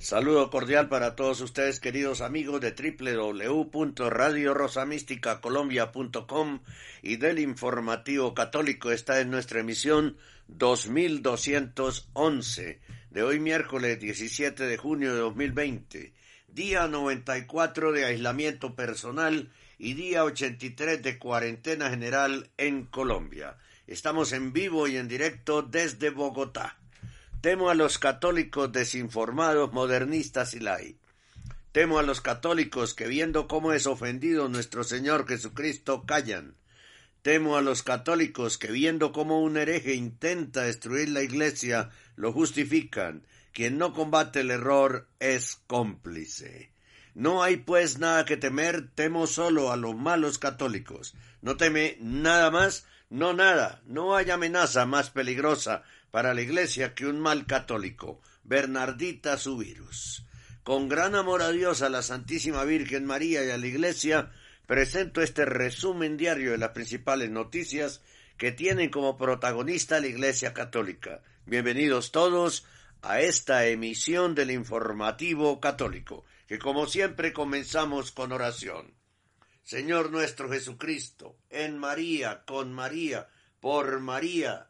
Saludo cordial para todos ustedes, queridos amigos de www.radiorosamísticacolombia.com y del Informativo Católico. Esta es nuestra emisión 2211 de hoy miércoles 17 de junio de 2020, día 94 de aislamiento personal y día 83 de cuarentena general en Colombia. Estamos en vivo y en directo desde Bogotá. Temo a los católicos desinformados, modernistas y lai. Temo a los católicos que viendo cómo es ofendido nuestro Señor Jesucristo callan. Temo a los católicos que viendo cómo un hereje intenta destruir la iglesia lo justifican. Quien no combate el error es cómplice. No hay pues nada que temer, temo solo a los malos católicos. No teme nada más, no nada, no hay amenaza más peligrosa para la Iglesia que un mal católico, Bernardita su virus. Con gran amor a Dios, a la Santísima Virgen María y a la Iglesia, presento este resumen diario de las principales noticias que tienen como protagonista la Iglesia Católica. Bienvenidos todos a esta emisión del informativo católico, que como siempre comenzamos con oración. Señor nuestro Jesucristo, en María, con María, por María,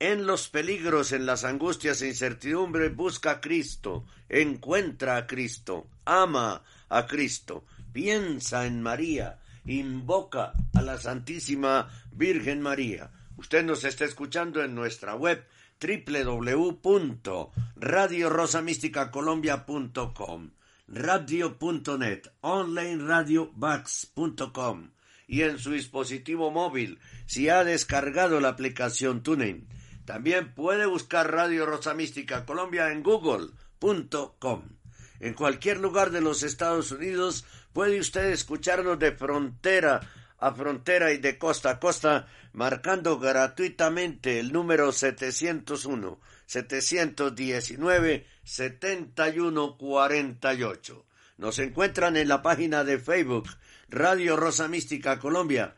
En los peligros, en las angustias e incertidumbres, busca a Cristo, encuentra a Cristo, ama a Cristo, piensa en María, invoca a la Santísima Virgen María. Usted nos está escuchando en nuestra web www.radiorosamísticacolombia.com, radio.net, onlineradiovax.com y en su dispositivo móvil si ha descargado la aplicación TuneIn también puede buscar Radio Rosa Mística Colombia en google.com. En cualquier lugar de los Estados Unidos puede usted escucharnos de frontera a frontera y de costa a costa marcando gratuitamente el número 701 719 7148. Nos encuentran en la página de Facebook Radio Rosa Mística Colombia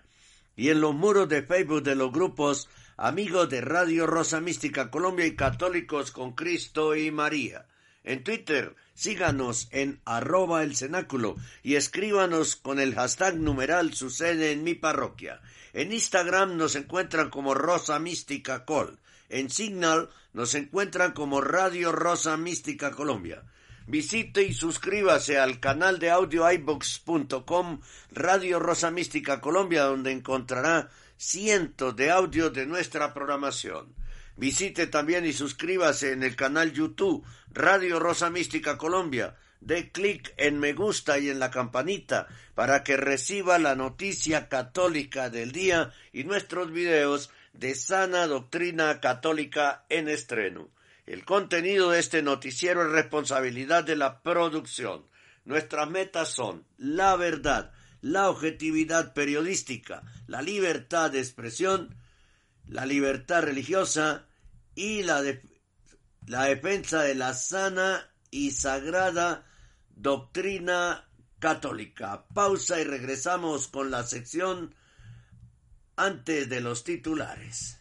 y en los muros de Facebook de los grupos amigos de Radio Rosa Mística Colombia y Católicos con Cristo y María. En Twitter, síganos en arroba el cenáculo y escríbanos con el hashtag numeral sucede en mi parroquia. En Instagram nos encuentran como Rosa Mística Col. En Signal nos encuentran como Radio Rosa Mística Colombia. Visite y suscríbase al canal de audio ibox.com Radio Rosa Mística Colombia donde encontrará cientos de audios de nuestra programación. Visite también y suscríbase en el canal YouTube Radio Rosa Mística Colombia. Dé clic en me gusta y en la campanita para que reciba la noticia católica del día y nuestros videos de sana doctrina católica en estreno. El contenido de este noticiero es responsabilidad de la producción. Nuestras metas son la verdad, la objetividad periodística, la libertad de expresión, la libertad religiosa y la, la defensa de la sana y sagrada doctrina católica. Pausa y regresamos con la sección antes de los titulares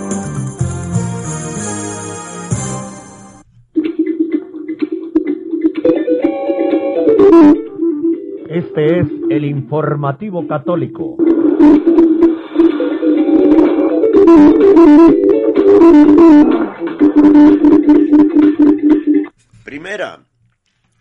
Este es el informativo católico. Primera,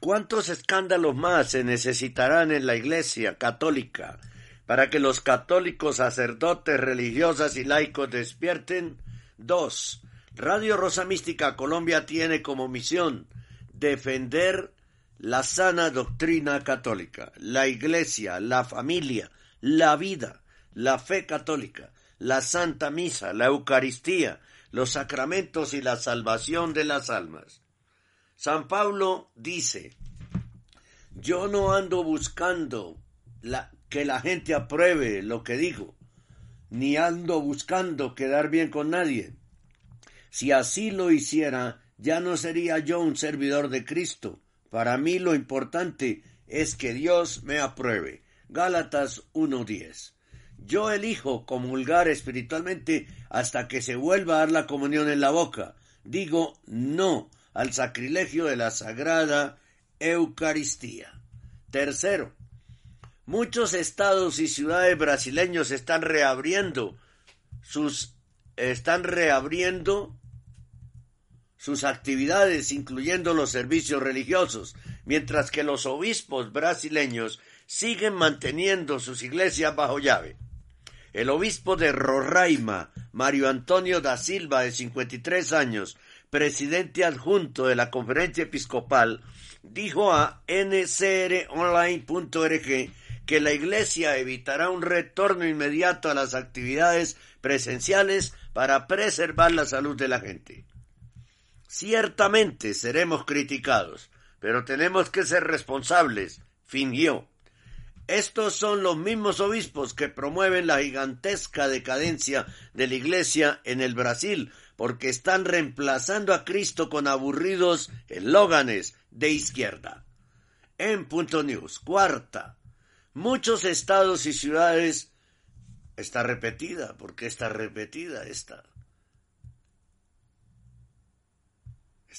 ¿cuántos escándalos más se necesitarán en la Iglesia católica para que los católicos, sacerdotes, religiosas y laicos despierten? Dos, Radio Rosa Mística Colombia tiene como misión defender la sana doctrina católica, la Iglesia, la familia, la vida, la fe católica, la Santa Misa, la Eucaristía, los sacramentos y la salvación de las almas. San Pablo dice, yo no ando buscando la, que la gente apruebe lo que digo, ni ando buscando quedar bien con nadie. Si así lo hiciera, ya no sería yo un servidor de Cristo. Para mí lo importante es que Dios me apruebe. Gálatas 1.10. Yo elijo comulgar espiritualmente hasta que se vuelva a dar la comunión en la boca. Digo no al sacrilegio de la sagrada Eucaristía. Tercero, muchos estados y ciudades brasileños están reabriendo sus están reabriendo sus actividades, incluyendo los servicios religiosos, mientras que los obispos brasileños siguen manteniendo sus iglesias bajo llave. El obispo de Roraima, Mario Antonio da Silva, de 53 años, presidente adjunto de la conferencia episcopal, dijo a ncronline.org que la Iglesia evitará un retorno inmediato a las actividades presenciales para preservar la salud de la gente. Ciertamente seremos criticados, pero tenemos que ser responsables, fingió. Estos son los mismos obispos que promueven la gigantesca decadencia de la Iglesia en el Brasil, porque están reemplazando a Cristo con aburridos eslóganes de izquierda. En Punto News, cuarta, muchos estados y ciudades está repetida, porque está repetida esta.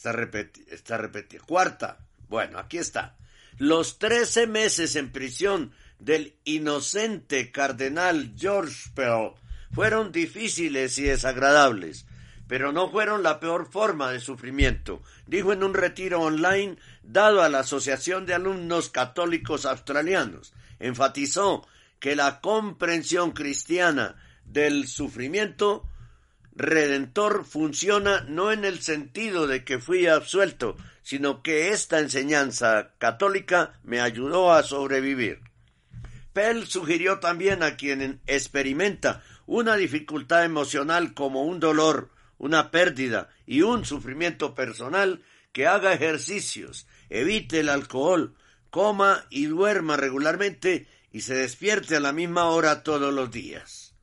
Está, repeti está repetida. Cuarta, bueno, aquí está. Los trece meses en prisión del inocente cardenal George Pell fueron difíciles y desagradables, pero no fueron la peor forma de sufrimiento, dijo en un retiro online dado a la Asociación de Alumnos Católicos Australianos. Enfatizó que la comprensión cristiana del sufrimiento redentor funciona no en el sentido de que fui absuelto, sino que esta enseñanza católica me ayudó a sobrevivir. Pell sugirió también a quien experimenta una dificultad emocional como un dolor, una pérdida y un sufrimiento personal, que haga ejercicios, evite el alcohol, coma y duerma regularmente y se despierte a la misma hora todos los días.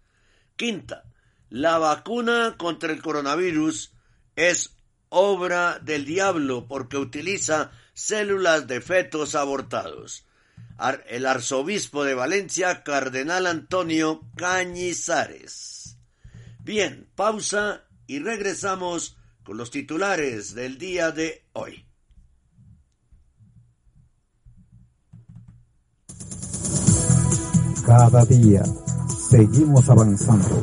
Quinta, la vacuna contra el coronavirus es obra del diablo porque utiliza células de fetos abortados. El arzobispo de Valencia, cardenal Antonio Cañizares. Bien, pausa y regresamos con los titulares del día de hoy. Cada día seguimos avanzando.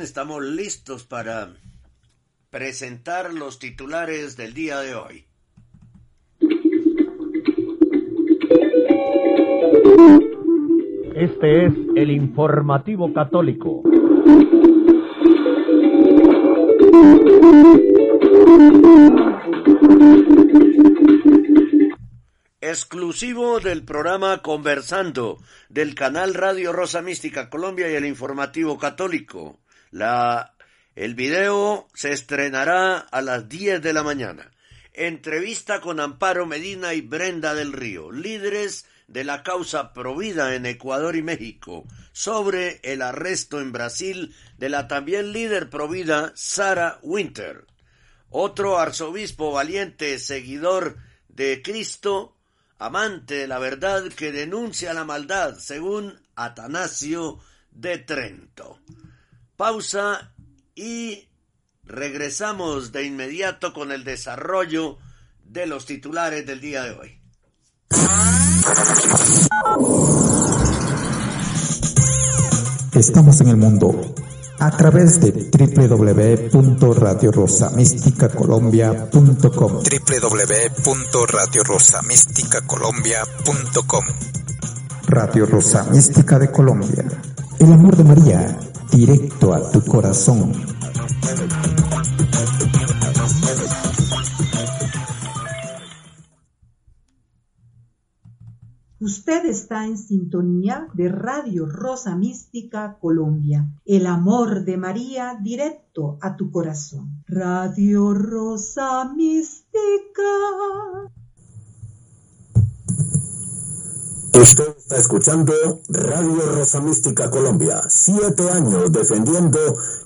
Bien, estamos listos para presentar los titulares del día de hoy. Este es el informativo católico. exclusivo del programa Conversando del canal Radio Rosa Mística Colombia y el informativo católico. La, el video se estrenará a las 10 de la mañana. Entrevista con Amparo Medina y Brenda del Río, líderes de la causa Provida en Ecuador y México, sobre el arresto en Brasil de la también líder Provida Sara Winter. Otro arzobispo valiente, seguidor de Cristo, amante de la verdad que denuncia la maldad, según Atanasio de Trento. Pausa y regresamos de inmediato con el desarrollo de los titulares del día de hoy. Estamos en el mundo a través de www.radiorosamisticacolombia.com www.radiorosamisticacolombia.com Radio Rosa Mística de Colombia. El amor de María, directo a tu corazón. Usted está en sintonía de Radio Rosa Mística Colombia. El amor de María directo a tu corazón. Radio Rosa Mística. Usted está escuchando Radio Rosa Mística Colombia, siete años defendiendo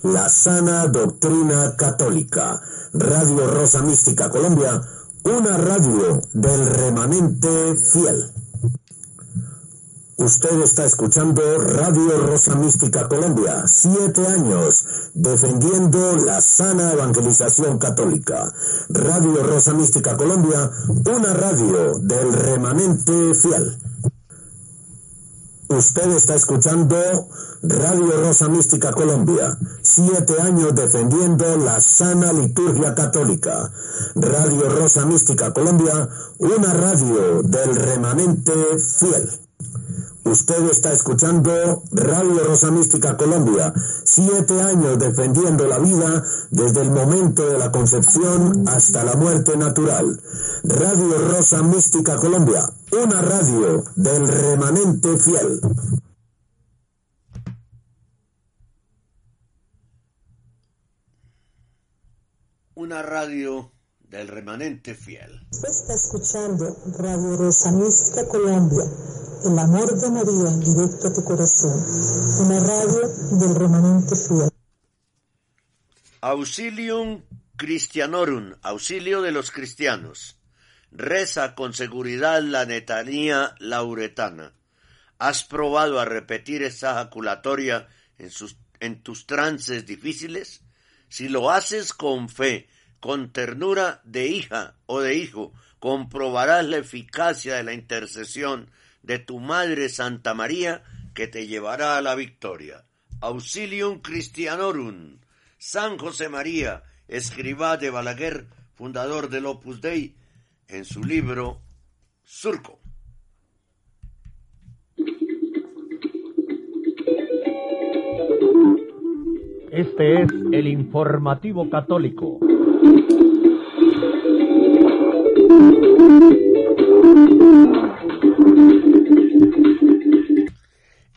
la sana doctrina católica. Radio Rosa Mística Colombia, una radio del remanente fiel. Usted está escuchando Radio Rosa Mística Colombia, siete años defendiendo la sana evangelización católica. Radio Rosa Mística Colombia, una radio del remanente fiel. Usted está escuchando Radio Rosa Mística Colombia, siete años defendiendo la sana liturgia católica. Radio Rosa Mística Colombia, una radio del remanente fiel. Usted está escuchando Radio Rosa Mística Colombia, siete años defendiendo la vida desde el momento de la concepción hasta la muerte natural. Radio Rosa Mística Colombia, una radio del remanente fiel. Una radio del remanente fiel. Usted está escuchando Radio Rosa Mística Colombia el amor de María directo a tu corazón. Una radio del remanente fiel. Auxilium Christianorum, auxilio de los cristianos. Reza con seguridad la netanía lauretana. ¿Has probado a repetir esa ejaculatoria en, sus, en tus trances difíciles? Si lo haces con fe, con ternura de hija o de hijo, comprobarás la eficacia de la intercesión de tu Madre Santa María, que te llevará a la victoria. Auxilium Christianorum. San José María, escriba de Balaguer, fundador del Opus Dei, en su libro Surco. Este es el informativo católico.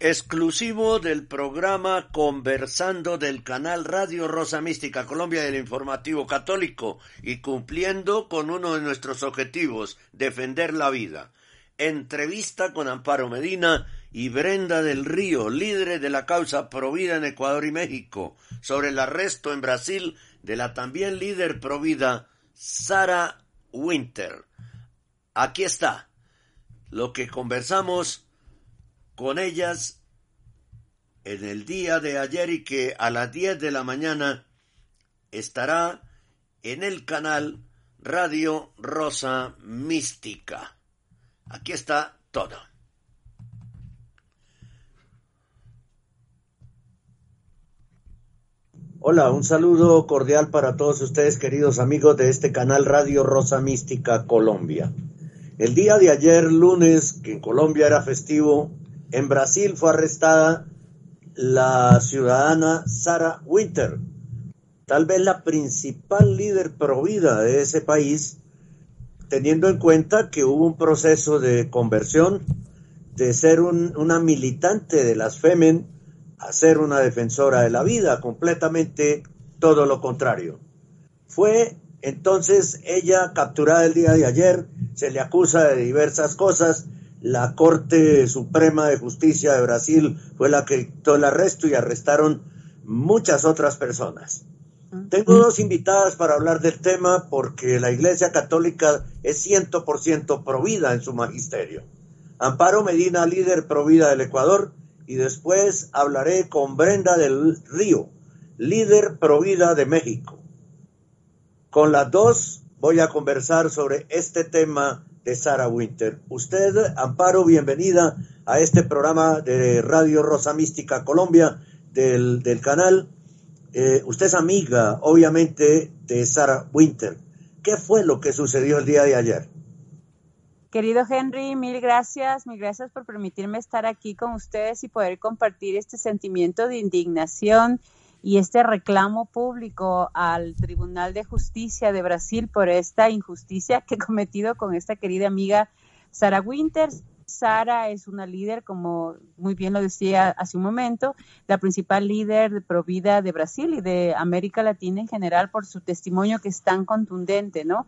Exclusivo del programa Conversando del canal Radio Rosa Mística Colombia del Informativo Católico y cumpliendo con uno de nuestros objetivos, defender la vida. Entrevista con Amparo Medina y Brenda del Río, líderes de la causa Provida en Ecuador y México, sobre el arresto en Brasil de la también líder Provida, Sara Winter. Aquí está lo que conversamos con ellas en el día de ayer y que a las 10 de la mañana estará en el canal Radio Rosa Mística. Aquí está todo. Hola, un saludo cordial para todos ustedes, queridos amigos de este canal Radio Rosa Mística Colombia. El día de ayer, lunes, que en Colombia era festivo, en Brasil fue arrestada la ciudadana Sara Winter, tal vez la principal líder provida de ese país, teniendo en cuenta que hubo un proceso de conversión de ser una militante de las Femen a ser una defensora de la vida, completamente todo lo contrario. Fue entonces ella capturada el día de ayer, se le acusa de diversas cosas, la Corte Suprema de Justicia de Brasil fue la que dictó el arresto y arrestaron muchas otras personas. Tengo dos invitadas para hablar del tema porque la Iglesia Católica es 100% provida en su magisterio. Amparo Medina, líder provida del Ecuador, y después hablaré con Brenda del Río, líder provida de México. Con las dos voy a conversar sobre este tema de Sara Winter. Usted, Amparo, bienvenida a este programa de Radio Rosa Mística Colombia del, del canal. Eh, usted es amiga, obviamente, de Sara Winter. ¿Qué fue lo que sucedió el día de ayer? Querido Henry, mil gracias, mil gracias por permitirme estar aquí con ustedes y poder compartir este sentimiento de indignación y este reclamo público al Tribunal de Justicia de Brasil por esta injusticia que he cometido con esta querida amiga Sara Winters. Sara es una líder, como muy bien lo decía hace un momento, la principal líder de Provida de Brasil y de América Latina en general por su testimonio que es tan contundente, ¿no?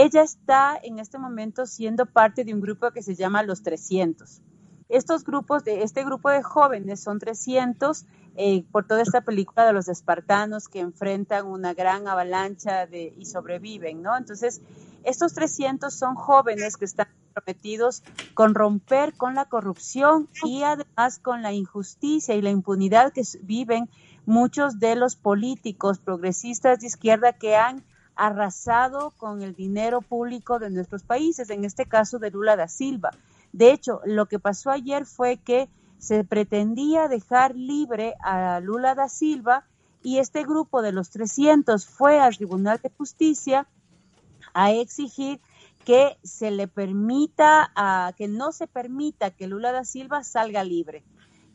Ella está en este momento siendo parte de un grupo que se llama Los 300. Estos grupos, de este grupo de jóvenes son 300 eh, por toda esta película de los espartanos que enfrentan una gran avalancha y sobreviven, ¿no? Entonces, estos 300 son jóvenes que están comprometidos con romper con la corrupción y además con la injusticia y la impunidad que viven muchos de los políticos progresistas de izquierda que han arrasado con el dinero público de nuestros países, en este caso de Lula da Silva. De hecho, lo que pasó ayer fue que se pretendía dejar libre a Lula da Silva y este grupo de los 300 fue al Tribunal de Justicia a exigir que se le permita, a, que no se permita que Lula da Silva salga libre.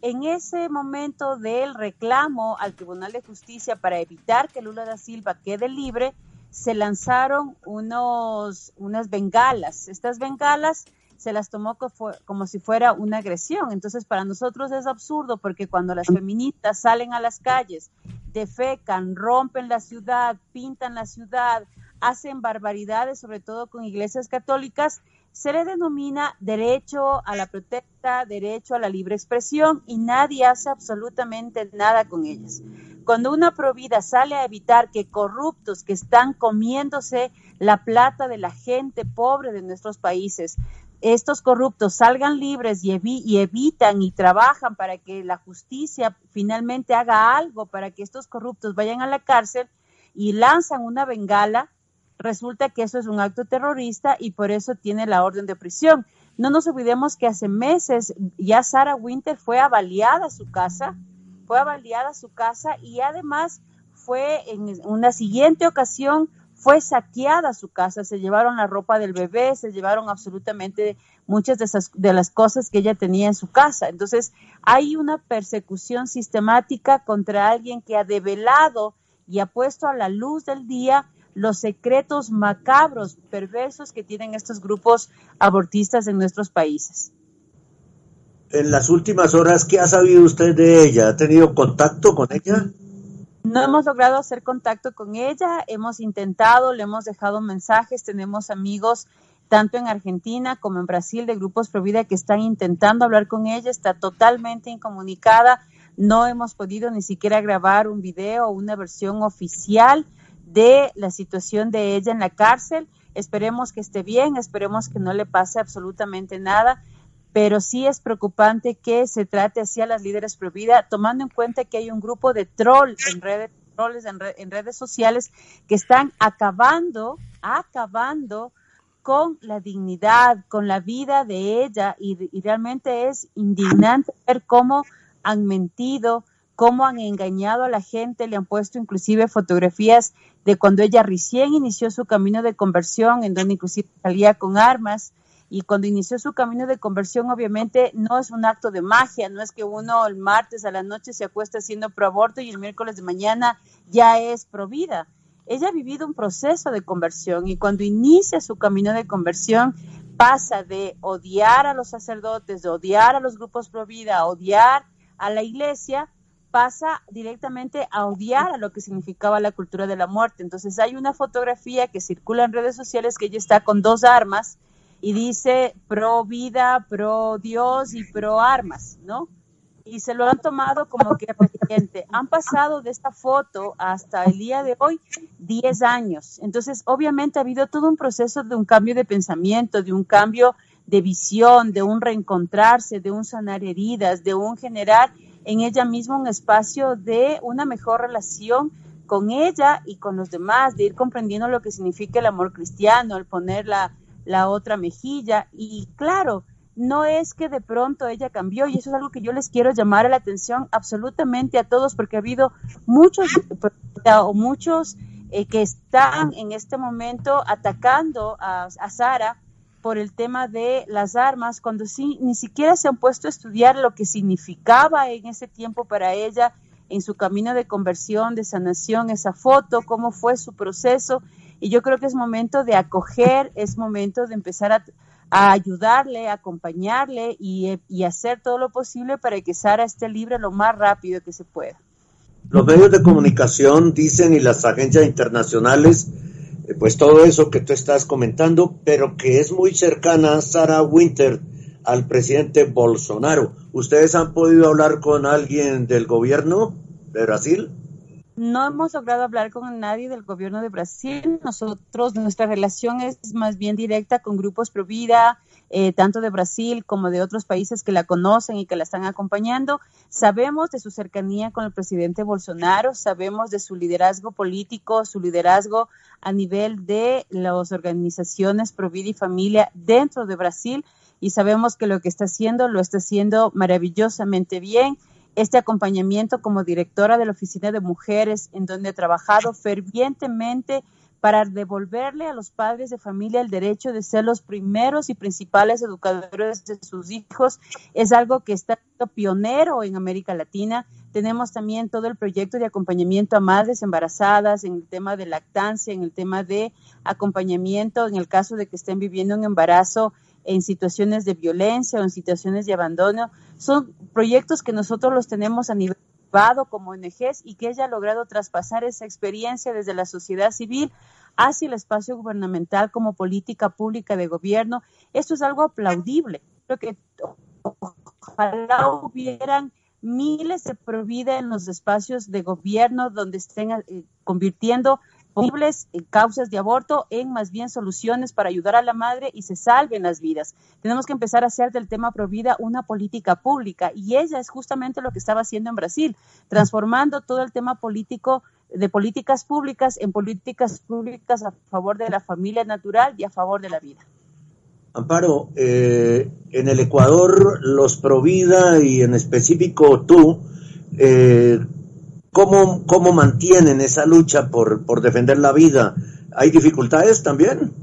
En ese momento del reclamo al Tribunal de Justicia para evitar que Lula da Silva quede libre, se lanzaron unos, unas bengalas. Estas bengalas se las tomó como si fuera una agresión. Entonces, para nosotros es absurdo porque cuando las feministas salen a las calles, defecan, rompen la ciudad, pintan la ciudad, hacen barbaridades, sobre todo con iglesias católicas, se le denomina derecho a la protesta, derecho a la libre expresión y nadie hace absolutamente nada con ellas. Cuando una provida sale a evitar que corruptos que están comiéndose la plata de la gente pobre de nuestros países, estos corruptos salgan libres y, evitan y trabajan para que la justicia finalmente haga algo para que estos corruptos vayan a la cárcel y lanzan una bengala, resulta que eso es un acto terrorista y por eso tiene la orden de prisión. No nos olvidemos que hace meses ya Sarah Winter fue avaliada su casa, fue avaliada su casa y además fue en una siguiente ocasión fue saqueada su casa, se llevaron la ropa del bebé, se llevaron absolutamente muchas de, esas, de las cosas que ella tenía en su casa. Entonces, hay una persecución sistemática contra alguien que ha develado y ha puesto a la luz del día los secretos macabros, perversos que tienen estos grupos abortistas en nuestros países. En las últimas horas, ¿qué ha sabido usted de ella? ¿Ha tenido contacto con ella? No hemos logrado hacer contacto con ella, hemos intentado, le hemos dejado mensajes, tenemos amigos tanto en Argentina como en Brasil de grupos Provida que están intentando hablar con ella, está totalmente incomunicada, no hemos podido ni siquiera grabar un video o una versión oficial de la situación de ella en la cárcel. Esperemos que esté bien, esperemos que no le pase absolutamente nada pero sí es preocupante que se trate así a las líderes Provida, tomando en cuenta que hay un grupo de troll en redes, trolls en, redes sociales que están acabando, acabando con la dignidad, con la vida de ella y, realmente es indignante ver cómo han mentido, cómo han engañado a la gente, le han puesto inclusive fotografías de cuando ella recién inició su camino de conversión, en donde inclusive salía con armas. Y cuando inició su camino de conversión, obviamente no es un acto de magia, no es que uno el martes a la noche se acuesta haciendo pro aborto y el miércoles de mañana ya es pro vida. Ella ha vivido un proceso de conversión y cuando inicia su camino de conversión pasa de odiar a los sacerdotes, de odiar a los grupos pro vida, a odiar a la iglesia, pasa directamente a odiar a lo que significaba la cultura de la muerte. Entonces hay una fotografía que circula en redes sociales que ella está con dos armas y dice pro vida, pro Dios y pro armas, ¿no? Y se lo han tomado como que presidente. Han pasado de esta foto hasta el día de hoy 10 años. Entonces, obviamente ha habido todo un proceso de un cambio de pensamiento, de un cambio de visión, de un reencontrarse, de un sanar heridas, de un generar en ella misma un espacio de una mejor relación con ella y con los demás, de ir comprendiendo lo que significa el amor cristiano, el poner la, la otra mejilla. Y claro, no es que de pronto ella cambió y eso es algo que yo les quiero llamar la atención absolutamente a todos porque ha habido muchos o muchos eh, que están en este momento atacando a, a Sara por el tema de las armas, cuando sí, ni siquiera se han puesto a estudiar lo que significaba en ese tiempo para ella, en su camino de conversión, de sanación, esa foto, cómo fue su proceso. Y yo creo que es momento de acoger, es momento de empezar a, ayudarle, acompañarle y, y hacer todo lo posible para que Sara esté libre lo más rápido que se pueda. Los medios de comunicación dicen y las agencias internacionales pues todo eso que tú estás comentando, pero que es muy cercana Sara Winter al presidente Bolsonaro. ¿Ustedes han podido hablar con alguien del gobierno de Brasil? No hemos logrado hablar con nadie del gobierno de Brasil. Nosotros, nuestra relación es más bien directa con grupos Pro Vida, eh, tanto de Brasil como de otros países que la conocen y que la están acompañando. Sabemos de su cercanía con el presidente Bolsonaro, sabemos de su liderazgo político, su liderazgo a nivel de las organizaciones Pro Vida y Familia dentro de Brasil y sabemos que lo que está haciendo lo está haciendo maravillosamente bien. Este acompañamiento como directora de la Oficina de Mujeres, en donde he trabajado fervientemente para devolverle a los padres de familia el derecho de ser los primeros y principales educadores de sus hijos. Es algo que está pionero en América Latina. Tenemos también todo el proyecto de acompañamiento a madres embarazadas en el tema de lactancia, en el tema de acompañamiento en el caso de que estén viviendo un embarazo en situaciones de violencia o en situaciones de abandono. Son proyectos que nosotros los tenemos a nivel como ONGs y que ella ha logrado traspasar esa experiencia desde la sociedad civil hacia el espacio gubernamental como política pública de gobierno. Esto es algo aplaudible. Creo que ojalá hubieran miles de provida en los espacios de gobierno donde estén eh, convirtiendo posibles eh, causas de aborto en más bien soluciones para ayudar a la madre y se salven las vidas. Tenemos que empezar a hacer del tema provida una política pública y ella es justamente lo que estaba haciendo en Brasil, transformando todo el tema político de políticas públicas en políticas públicas a favor de la familia natural y a favor de la vida. Amparo, eh, en el Ecuador los Provida y en específico tú, eh, ¿cómo, ¿cómo mantienen esa lucha por, por defender la vida? ¿Hay dificultades también?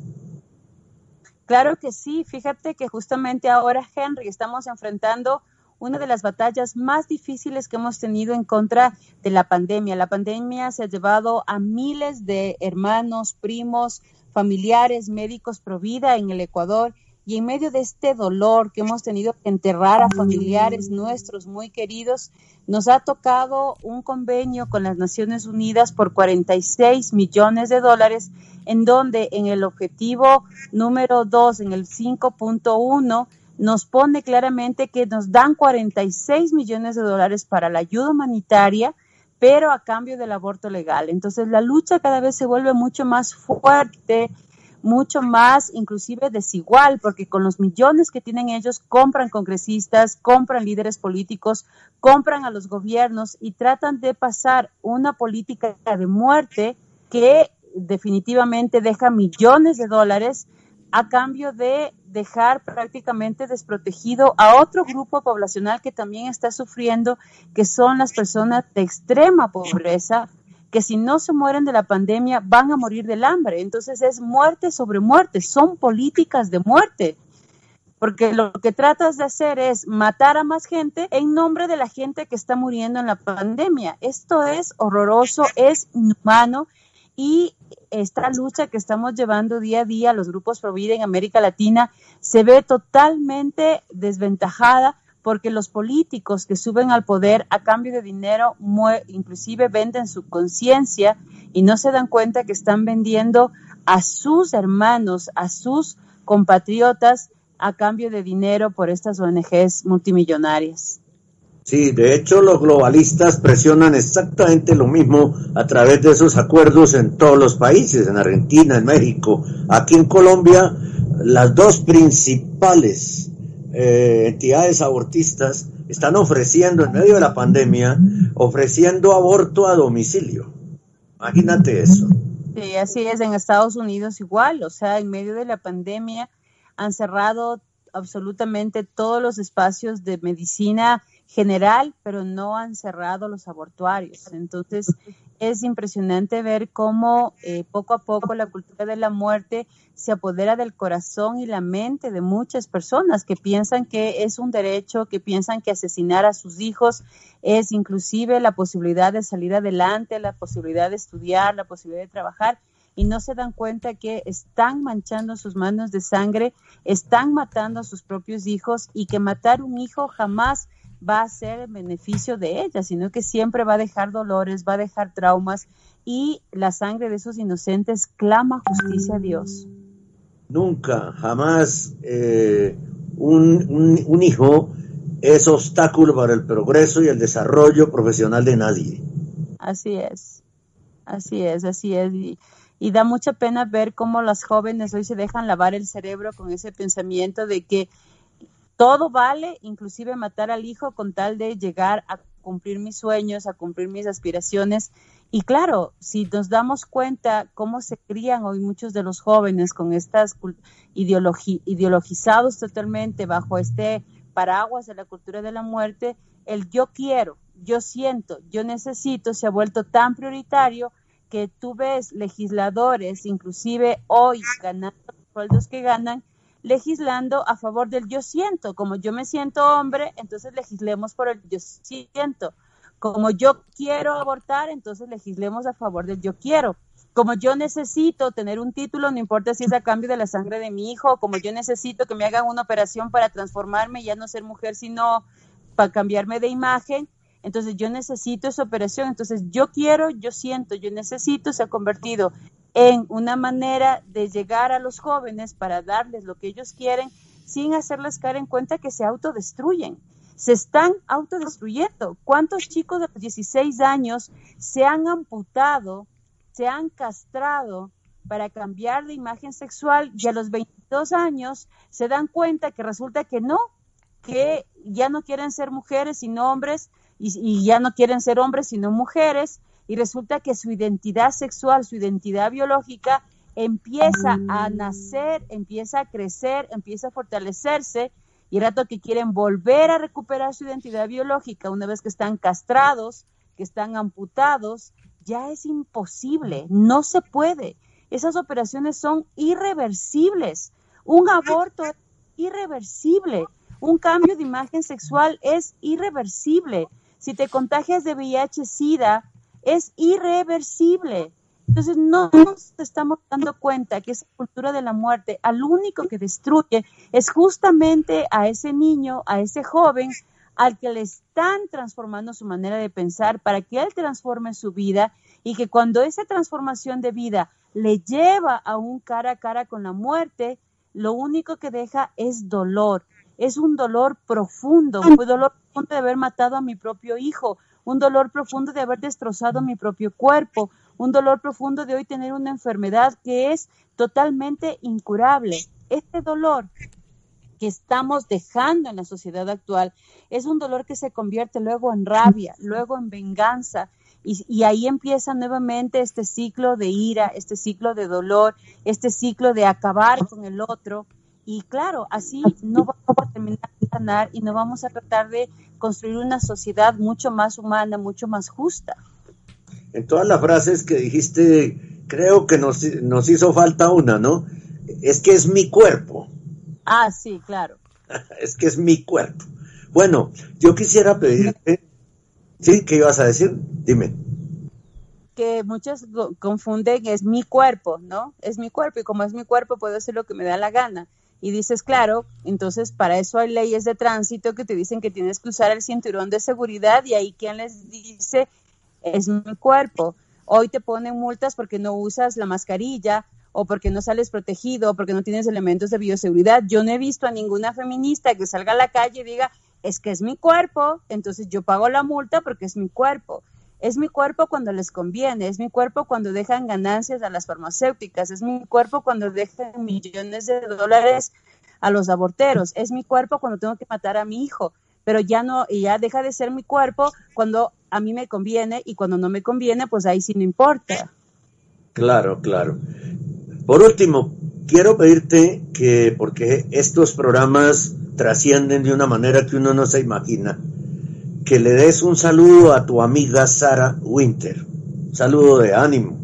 Claro que sí, fíjate que justamente ahora, Henry, estamos enfrentando una de las batallas más difíciles que hemos tenido en contra de la pandemia. La pandemia se ha llevado a miles de hermanos, primos, familiares, médicos pro vida en el Ecuador y en medio de este dolor que hemos tenido que enterrar a familiares nuestros muy queridos, nos ha tocado un convenio con las Naciones Unidas por 46 millones de dólares, en donde en el objetivo número 2, en el 5.1, nos pone claramente que nos dan 46 millones de dólares para la ayuda humanitaria, pero a cambio del aborto legal. Entonces la lucha cada vez se vuelve mucho más fuerte, mucho más inclusive desigual, porque con los millones que tienen ellos compran congresistas, compran líderes políticos, compran a los gobiernos y tratan de pasar una política de muerte que definitivamente deja millones de dólares a cambio de dejar prácticamente desprotegido a otro grupo poblacional que también está sufriendo, que son las personas de extrema pobreza, que si no se mueren de la pandemia van a morir del hambre. Entonces es muerte sobre muerte, son políticas de muerte. Porque lo que tratas de hacer es matar a más gente en nombre de la gente que está muriendo en la pandemia. Esto es horroroso, es inhumano y esta lucha que estamos llevando día a día los grupos pro vida en América Latina se ve totalmente desventajada porque los políticos que suben al poder a cambio de dinero inclusive venden su conciencia y no se dan cuenta que están vendiendo a sus hermanos, a sus compatriotas a cambio de dinero por estas ONGs multimillonarias. Sí, de hecho los globalistas presionan exactamente lo mismo a través de esos acuerdos en todos los países, en Argentina, en México, aquí en Colombia, las dos principales eh, entidades abortistas están ofreciendo en medio de la pandemia, ofreciendo aborto a domicilio. Imagínate eso. Sí, así es, en Estados Unidos igual, o sea, en medio de la pandemia han cerrado absolutamente todos los espacios de medicina general, pero no han cerrado los abortuarios. Entonces, es impresionante ver cómo eh, poco a poco la cultura de la muerte se apodera del corazón y la mente de muchas personas que piensan que es un derecho, que piensan que asesinar a sus hijos es inclusive la posibilidad de salir adelante, la posibilidad de estudiar, la posibilidad de trabajar y no se dan cuenta que están manchando sus manos de sangre, están matando a sus propios hijos y que matar un hijo jamás va a ser en beneficio de ella, sino que siempre va a dejar dolores, va a dejar traumas y la sangre de esos inocentes clama justicia a Dios. Nunca, jamás eh, un, hijo es obstáculo para el progreso y el desarrollo profesional de nadie. Así es, así es, así es. Y, y da mucha pena ver cómo las jóvenes hoy se dejan lavar el cerebro con ese pensamiento de que todo vale, inclusive matar al hijo con tal de llegar a cumplir mis sueños, a cumplir mis aspiraciones. Y claro, si nos damos cuenta cómo se crían hoy muchos de los jóvenes con estas ideologizados totalmente bajo este paraguas de la cultura de la muerte, el yo quiero, yo siento, yo necesito se ha vuelto tan prioritario que tú ves legisladores, inclusive hoy ganando los sueldos que ganan, legislando a favor del yo siento. Como yo me siento hombre, entonces legislemos por el yo siento. Como yo quiero abortar, entonces legislemos a favor del yo quiero. Como yo necesito tener un título, no importa si es a cambio de la sangre de mi hijo, como yo necesito que me hagan una operación para transformarme ya no ser mujer, sino para cambiarme de imagen, entonces yo necesito esa operación, entonces yo quiero, yo siento, yo necesito, se ha convertido en una manera de llegar a los jóvenes para darles lo que ellos quieren sin hacerles caer en cuenta que se autodestruyen. Se están autodestruyendo. ¿Cuántos chicos de 16 años se han amputado, se han castrado para cambiar de imagen sexual y a los 22 años se dan cuenta que resulta que no, que ya no quieren ser mujeres sino hombres y, y ya no quieren ser hombres sino mujeres y resulta que su identidad sexual, su identidad biológica empieza a nacer, empieza a crecer, empieza a fortalecerse y el rato que quieren volver a recuperar su identidad biológica una vez que están castrados, que están amputados, ya es imposible, no se puede. Esas operaciones son irreversibles. Un aborto es irreversible. Un cambio de imagen sexual es irreversible. Si te contagias de VIH-Sida, es irreversible. Entonces no nos estamos dando cuenta que esa cultura de la muerte al único que destruye es justamente a ese niño, a ese joven al que le están transformando su manera de pensar para que él transforme su vida y que cuando esa transformación de vida le lleva a un cara a cara con la muerte, lo único que deja es dolor. Es un dolor profundo, un dolor profundo de haber matado a mi propio hijo, un dolor profundo de haber destrozado mi propio cuerpo, un dolor profundo de hoy tener una enfermedad que es totalmente incurable. Este dolor que estamos dejando en la sociedad actual es un dolor que se convierte luego en rabia, luego en venganza Y, ahí empieza nuevamente este ciclo de ira, este ciclo de dolor, este ciclo de acabar con el otro. Y claro, así no vamos a terminar de sanar y no vamos a tratar de construir una sociedad mucho más humana, mucho más justa. En todas las frases que dijiste, creo que nos, nos hizo falta una, ¿no? Es que es mi cuerpo. Ah, sí, claro. es que es mi cuerpo. Bueno, yo quisiera pedirte, ¿sí? ¿Qué ibas a decir? Dime. Que muchos confunden, es mi cuerpo, ¿no? Es mi cuerpo y como es mi cuerpo puedo hacer lo que me da la gana. Y dices, claro, entonces para eso hay leyes de tránsito que te dicen que tienes que usar el cinturón de seguridad y ahí quien les dice, es mi cuerpo. Hoy te ponen multas porque no usas la mascarilla o porque no sales protegido o porque no tienes elementos de bioseguridad. Yo no he visto a ninguna feminista que salga a la calle y diga, es que es mi cuerpo, entonces yo pago la multa porque es mi cuerpo. Es mi cuerpo cuando les conviene, es mi cuerpo cuando dejan ganancias a las farmacéuticas, es mi cuerpo cuando dejan millones de dólares a los aborteros, es mi cuerpo cuando tengo que matar a mi hijo, pero ya no, ya deja de ser mi cuerpo cuando a mí me conviene y cuando no me conviene, pues ahí sí no importa. Claro, claro. Por último, quiero pedirte que, porque estos programas trascienden de una manera que uno no se imagina, que le des un saludo a tu amiga Sara Winter. Saludo de ánimo.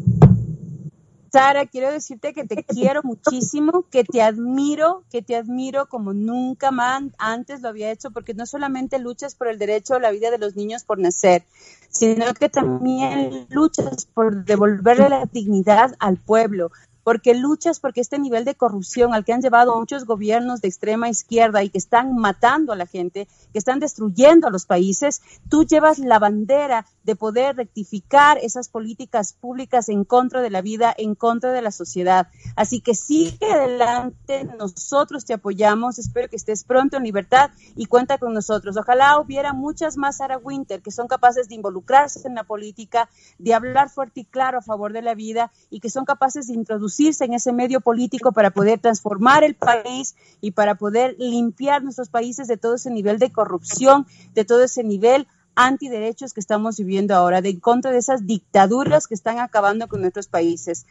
Sara, quiero decirte que te quiero muchísimo, que te admiro, que te admiro como nunca más antes lo había hecho, porque no solamente luchas por el derecho a la vida de los niños por nacer, sino que también luchas por devolverle la dignidad al pueblo, porque luchas porque este nivel de corrupción al que han llevado muchos gobiernos de extrema izquierda y que están matando a la gente, que están destruyendo a los países, tú llevas la bandera de poder rectificar esas políticas públicas en contra de la vida, en contra de la sociedad. Así que sigue adelante, nosotros te apoyamos, espero que estés pronto en libertad y cuenta con nosotros. Ojalá hubiera muchas más Sarah Winter que son capaces de involucrarse en la política, de hablar fuerte y claro a favor de la vida y que son capaces de introducirse en ese medio político para poder transformar el país y para poder limpiar nuestros países de todo ese nivel de corrupción, de todo ese nivel antiderechos que estamos viviendo ahora, de en contra de esas dictaduras que están acabando con nuestros países.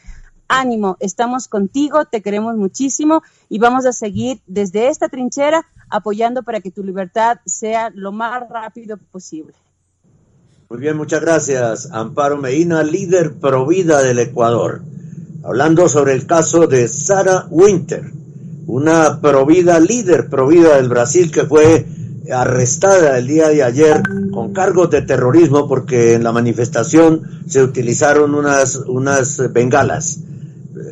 Ánimo, estamos contigo, te queremos muchísimo y vamos a seguir desde esta trinchera apoyando para que tu libertad sea lo más rápido posible. Muy bien, muchas gracias. Amparo Medina, líder provida del Ecuador. Hablando sobre el caso de Sara Winter, una provida, líder provida del Brasil que fue arrestada el día de ayer con cargos de terrorismo porque en la manifestación se utilizaron unas, unas bengalas.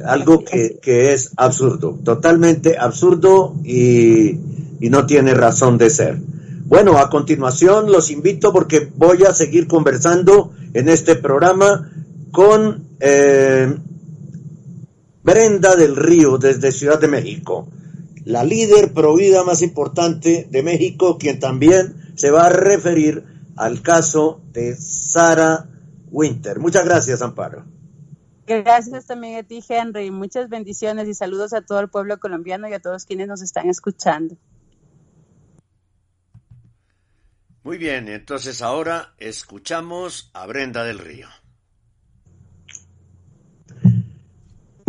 Algo que, es absurdo, totalmente absurdo y, no tiene razón de ser. Bueno, a continuación los invito porque voy a seguir conversando en este programa con eh, Brenda del Río desde Ciudad de México la líder provida más importante de México, quien también se va a referir al caso de Sara Winter. Muchas gracias, Amparo. Gracias también a ti, Henry. Muchas bendiciones y saludos a todo el pueblo colombiano y a todos quienes nos están escuchando. Muy bien, entonces ahora escuchamos a Brenda del Río.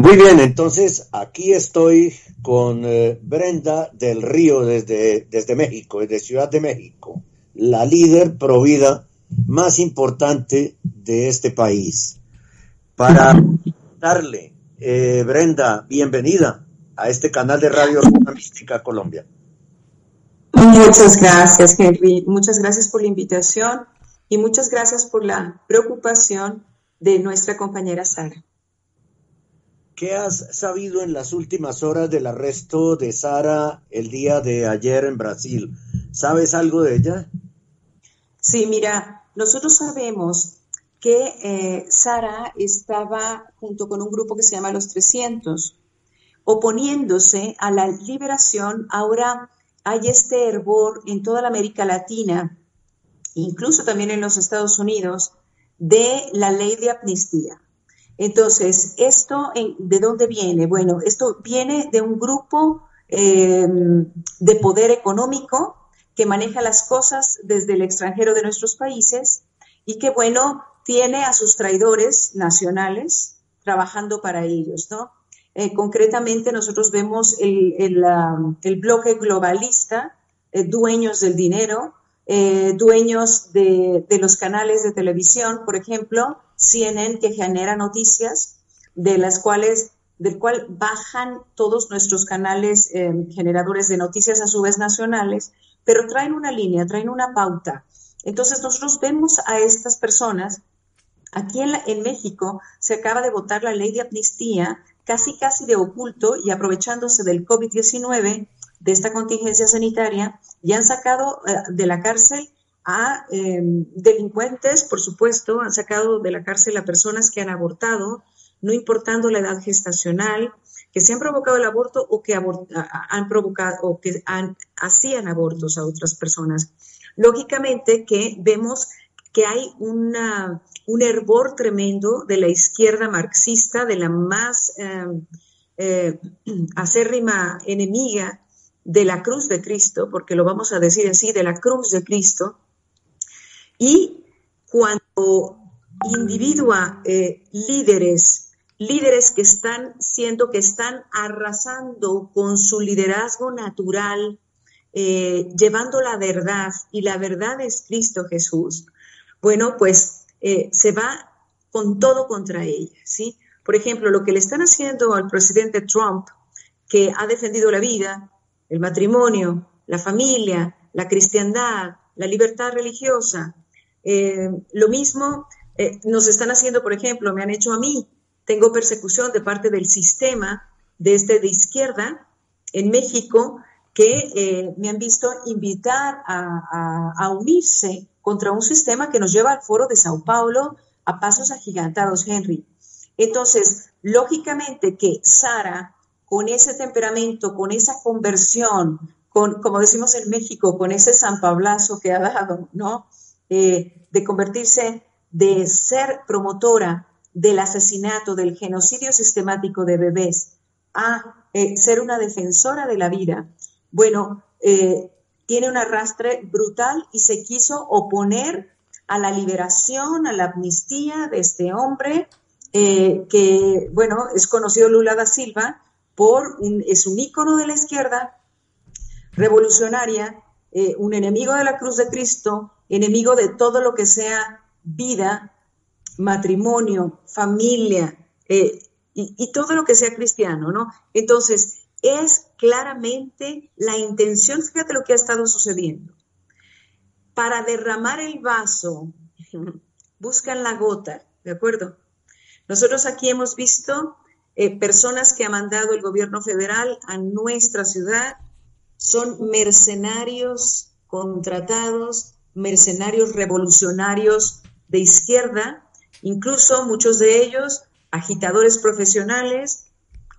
Muy bien, entonces aquí estoy con eh, Brenda del Río desde, desde México, desde Ciudad de México, la líder provida más importante de este país. Para darle, eh, Brenda, bienvenida a este canal de Radio Mística Colombia. Muchas gracias, Henry. Muchas gracias por la invitación y muchas gracias por la preocupación de nuestra compañera Sara. ¿Qué has sabido en las últimas horas del arresto de Sara el día de ayer en Brasil? ¿Sabes algo de ella? Sí, mira, nosotros sabemos que eh, Sara estaba junto con un grupo que se llama Los 300, oponiéndose a la liberación. Ahora hay este hervor en toda la América Latina, incluso también en los Estados Unidos, de la ley de amnistía. Entonces, ¿esto de dónde viene? Bueno, esto viene de un grupo eh, de poder económico que maneja las cosas desde el extranjero de nuestros países y que, bueno, tiene a sus traidores nacionales trabajando para ellos, ¿no? Eh, concretamente, nosotros vemos el, bloque globalista, eh, dueños del dinero, eh, dueños de, los canales de televisión, por ejemplo, CNN, que genera noticias, de las cuales, del cual bajan todos nuestros canales generadores de noticias a su vez nacionales, pero traen una línea, traen una pauta. Entonces nosotros vemos a estas personas, aquí en, en México se acaba de votar la ley de amnistía casi casi de oculto y aprovechándose del COVID-19, de esta contingencia sanitaria, y han sacado eh, de la cárcel a em, delincuentes, por supuesto, han sacado de la cárcel a personas que han abortado, no importando la edad gestacional, que se han provocado el aborto o que han provocado o que hacían abortos a otras personas. Lógicamente que vemos que hay una, un hervor tremendo de la izquierda marxista, de la más em, eh, acérrima enemiga de la cruz de Cristo, porque lo vamos a decir así, de la cruz de Cristo. Y cuando individua eh, líderes, líderes que están siendo, que están arrasando con su liderazgo natural, eh, llevando la verdad, y la verdad es Cristo Jesús, bueno, pues eh, se va con todo contra ella, ¿sí? Por ejemplo, lo que le están haciendo al presidente Trump, que ha defendido la vida, el matrimonio, la familia, la cristiandad, la libertad religiosa. Eh, lo mismo eh, nos están haciendo, por ejemplo, me han hecho a mí. Tengo persecución de parte del sistema de este de izquierda en México que me han visto invitar a unirse contra un sistema que nos lleva al foro de Sao Paulo a pasos agigantados, Henry. Entonces, lógicamente que Sara, con ese temperamento, con esa conversión, con, como decimos en México, con ese San Pablazo que ha dado, ¿no? Eh, de convertirse, de ser promotora del asesinato, del genocidio sistemático de bebés, a eh, ser una defensora de la vida. Bueno, eh, tiene un arrastre brutal y se quiso oponer a la liberación, a la amnistía de este hombre, que, bueno, es conocido Lula da Silva, por un, es un ícono de la izquierda revolucionaria, un enemigo de la cruz de Cristo, enemigo de todo lo que sea vida, matrimonio, familia eh, y, todo lo que sea cristiano, ¿no? Entonces, es claramente la intención, fíjate lo que ha estado sucediendo. Para derramar el vaso, buscan la gota, ¿de acuerdo? Nosotros aquí hemos visto eh, personas que ha mandado el gobierno federal a nuestra ciudad, son mercenarios contratados, mercenarios revolucionarios de izquierda, incluso muchos de ellos agitadores profesionales,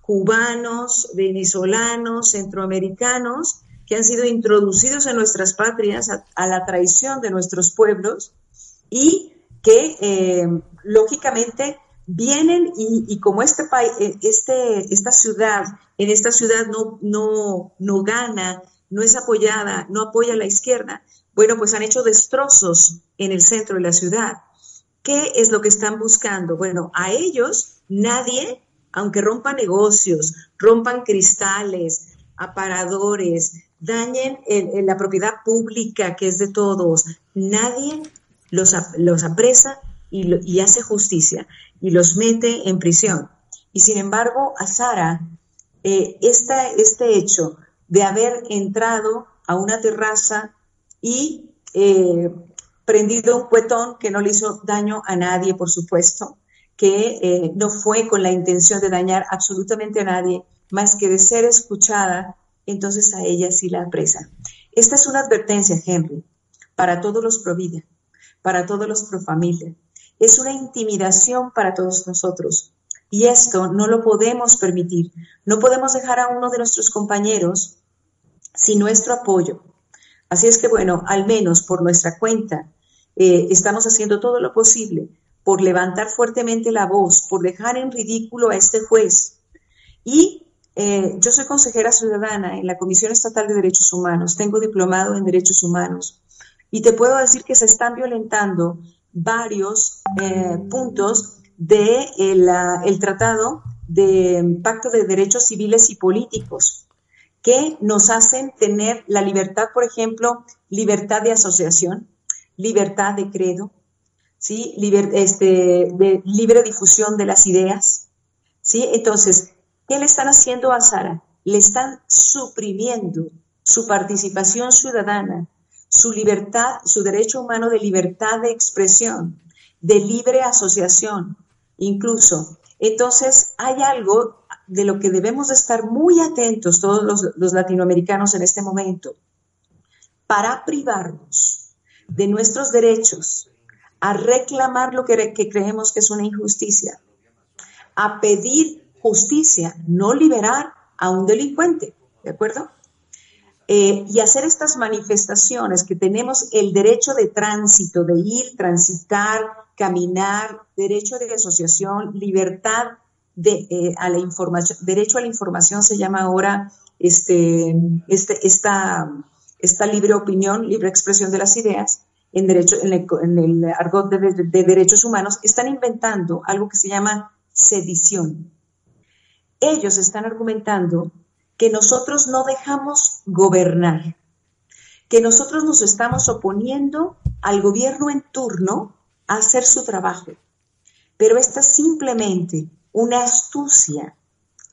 cubanos, venezolanos, centroamericanos, que han sido introducidos en nuestras patrias a, la traición de nuestros pueblos y que eh, lógicamente vienen y, como este país, eh, este, esta ciudad, en esta ciudad no, no, no gana, no es apoyada, no apoya a la izquierda, bueno, pues han hecho destrozos en el centro de la ciudad. ¿Qué es lo que están buscando? Bueno, a ellos nadie aunque rompan negocios, rompan cristales, aparadores, dañen la propiedad pública que es de todos, nadie los, los apresa y, hace justicia y los mete en prisión. Y sin embargo, a Sara, eh, este hecho de haber entrado a una terraza y eh, prendido un cuetón que no le hizo daño a nadie, por supuesto, que eh, no fue con la intención de dañar absolutamente a nadie, más que de ser escuchada, entonces a ella sí la apresan. Esta es una advertencia, Henry, para todos los pro vida, para todos los pro familia. Es una intimidación para todos nosotros. Y esto no lo podemos permitir. No podemos dejar a uno de nuestros compañeros sin nuestro apoyo. Así es que, bueno, al menos por nuestra cuenta, eh, estamos haciendo todo lo posible por levantar fuertemente la voz, por dejar en ridículo a este juez. Y eh, yo soy consejera ciudadana en la Comisión Estatal de Derechos Humanos, tengo diplomado en Derechos Humanos y te puedo decir que se están violentando varios eh, puntos del de Tratado de Pacto de Derechos Civiles y Políticos que nos hacen tener la libertad, por ejemplo, libertad de asociación, libertad de credo, ¿sí? este, de libre difusión de las ideas. ¿sí? Entonces, ¿qué le están haciendo a Sara? Le están suprimiendo su participación ciudadana, su libertad, su derecho humano de libertad de expresión, de libre asociación, incluso. Entonces, hay algo de lo que debemos de estar muy atentos todos los, latinoamericanos en este momento, para privarnos de nuestros derechos, a reclamar lo que, que creemos que es una injusticia, a pedir justicia, no liberar a un delincuente, ¿de acuerdo? Eh, y hacer estas manifestaciones que tenemos el derecho de tránsito, de ir, transitar, caminar, derecho de asociación, libertad de, eh, a la información, derecho a la información se llama ahora este, este, esta, esta libre opinión, libre expresión de las ideas, en, derecho, en, el, argot de derechos humanos, están inventando algo que se llama sedición. Ellos están argumentando que nosotros no dejamos gobernar, que nosotros nos estamos oponiendo al gobierno en turno a hacer su trabajo. Pero esta es simplemente una astucia,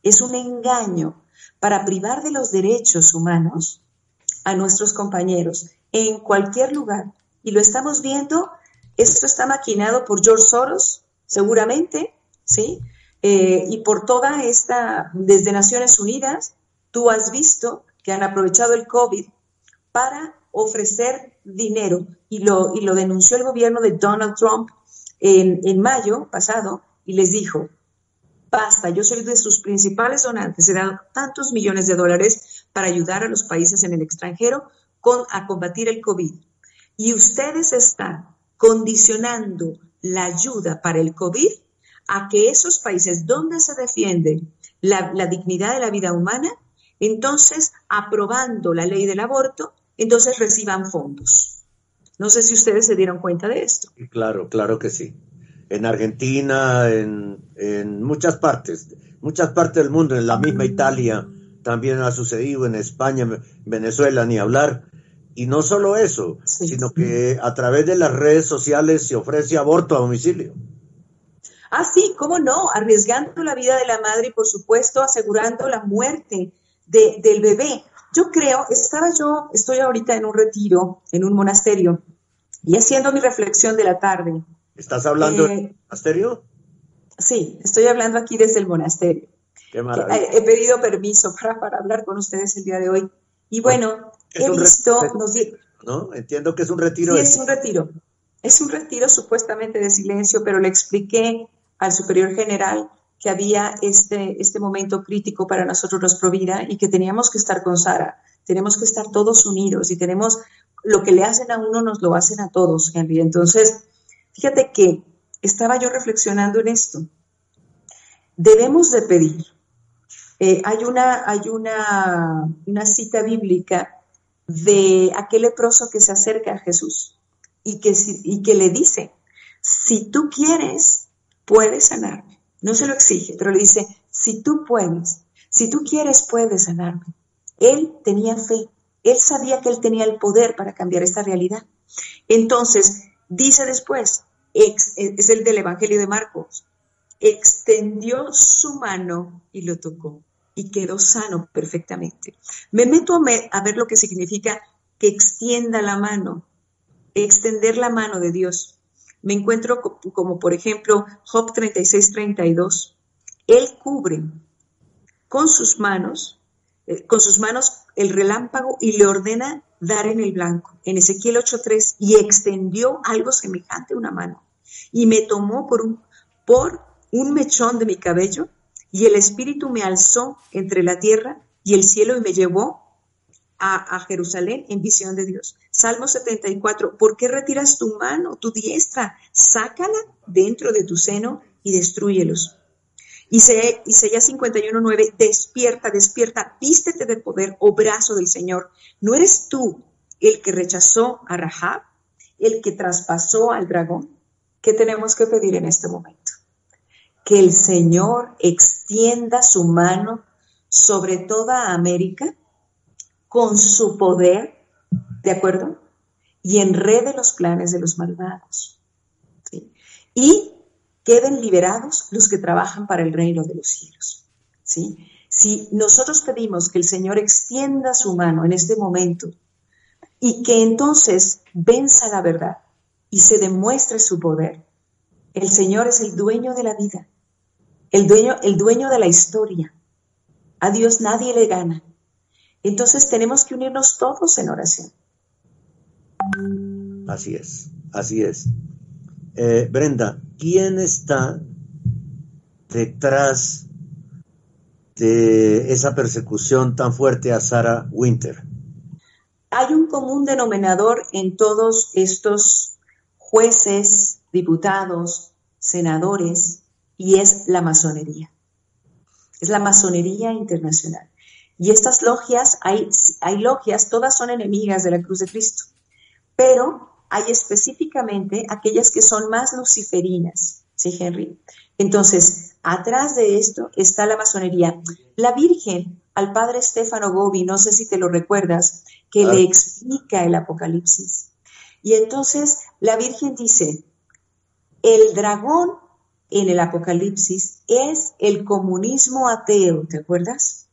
es un engaño para privar de los derechos humanos a nuestros compañeros en cualquier lugar. Y lo estamos viendo, esto está maquinado por George Soros, seguramente, ¿sí? Eh, y por toda esta, desde Naciones Unidas, Tú has visto que han aprovechado el COVID para ofrecer dinero y lo, y lo denunció el gobierno de Donald Trump en, en mayo pasado y les dijo, basta, yo soy de sus principales donantes, he dado tantos millones de dólares para ayudar a los países en el extranjero a combatir el COVID. Y ustedes están condicionando la ayuda para el COVID a que esos países donde se defiende la, la dignidad de la vida humana entonces aprobando la ley del aborto, entonces reciban fondos. No sé si ustedes se dieron cuenta de esto. Claro, claro que sí. En Argentina, en, muchas partes, muchas partes del mundo, en la misma Italia también ha sucedido, en España, Venezuela, ni hablar. Y no solo eso, sino que a través de las redes sociales se ofrece aborto a domicilio. Ah, sí, cómo no, arriesgando la vida de la madre y por supuesto asegurando la muerte del bebé. Yo creo, estaba yo, estoy ahorita en un retiro, en un monasterio, y haciendo mi reflexión de la tarde. ¿Estás hablando del eh, monasterio? Sí, estoy hablando aquí desde el monasterio. Qué maravilla. He, pedido permiso para, hablar con ustedes el día de hoy. Y bueno, he visto... ¿No? Entiendo que es un retiro. Sí, es un retiro. Es un retiro supuestamente de silencio, pero le expliqué al superior general que había este, este momento crítico para nosotros los Provida y que teníamos que estar con Sara, tenemos que estar todos unidos y tenemos lo que le hacen a uno nos lo hacen a todos, Henry. Entonces, fíjate que estaba yo reflexionando en esto. Debemos de pedir. Eh, hay una, hay una, una cita bíblica de aquel leproso que se acerca a Jesús y que, y que le dice, si tú quieres, puedes sanarme. No se lo exige, pero le dice, si tú puedes, si tú quieres, puedes sanarme. Él tenía fe, él sabía que él tenía el poder para cambiar esta realidad. Entonces, dice después, es el del Evangelio de Marcos, extendió su mano y lo tocó y quedó sano perfectamente. Me meto a, ver lo que significa que extienda la mano, extender la mano de Dios me encuentro como por ejemplo Job 36, 32. Él cubre con sus manos, eh, con sus manos el relámpago y le ordena dar en el blanco. En Ezequiel 8.3, y extendió algo semejante a una mano y me tomó por un, por un mechón de mi cabello y el espíritu me alzó entre la tierra y el cielo y me llevó a, Jerusalén en visión de Dios. Salmo 74, ¿por qué retiras tu mano, tu diestra? Sácala dentro de tu seno y destruyelos. Isaías 51.9, despierta, despierta, vístete de poder, oh brazo del Señor. ¿No eres tú el que rechazó a Rahab, el que traspasó al dragón? ¿qué tenemos que pedir en este momento? Que el Señor extienda su mano sobre toda América con su poder, ¿de acuerdo? Y enrede los planes de los malvados. Y queden liberados los que trabajan para el reino de los cielos. ¿sí? Si nosotros pedimos que el Señor extienda su mano en este momento y que entonces venza la verdad y se demuestre su poder, el Señor es el dueño de la vida, el dueño, el dueño de la historia. A Dios nadie le gana. Entonces tenemos que unirnos todos en oración. Así es, así es. Eh, Brenda, ¿quién está detrás de esa persecución tan fuerte a Sarah Winter? Hay un común denominador en todos estos jueces, diputados, senadores, y es la masonería. Es la masonería internacional. Y estas logias, hay, hay logias, todas son enemigas de la cruz de Cristo, pero hay específicamente aquellas que son más luciferinas, ¿sí, Henry? Entonces, atrás de esto está la masonería. La Virgen al padre Stefano Gobi, no sé si te lo recuerdas, que le explica el Apocalipsis. Y entonces la Virgen dice, el dragón en el Apocalipsis es el comunismo ateo, ¿te acuerdas?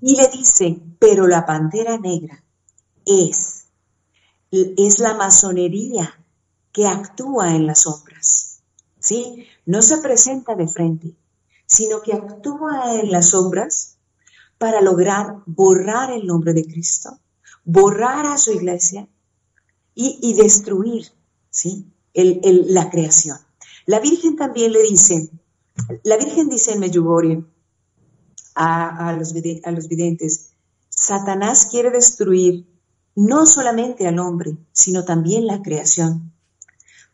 Y le dice, pero la pantera negra es es la masonería que actúa en las sombras. ¿Sí? No se presenta de frente, sino que actúa en las sombras para lograr borrar el nombre de Cristo, borrar a su iglesia y, destruir ¿sí? la creación. La Virgen también le dice, la Virgen dice en Medjugorje a los videntes, Satanás quiere destruir no solamente al hombre, sino también la creación.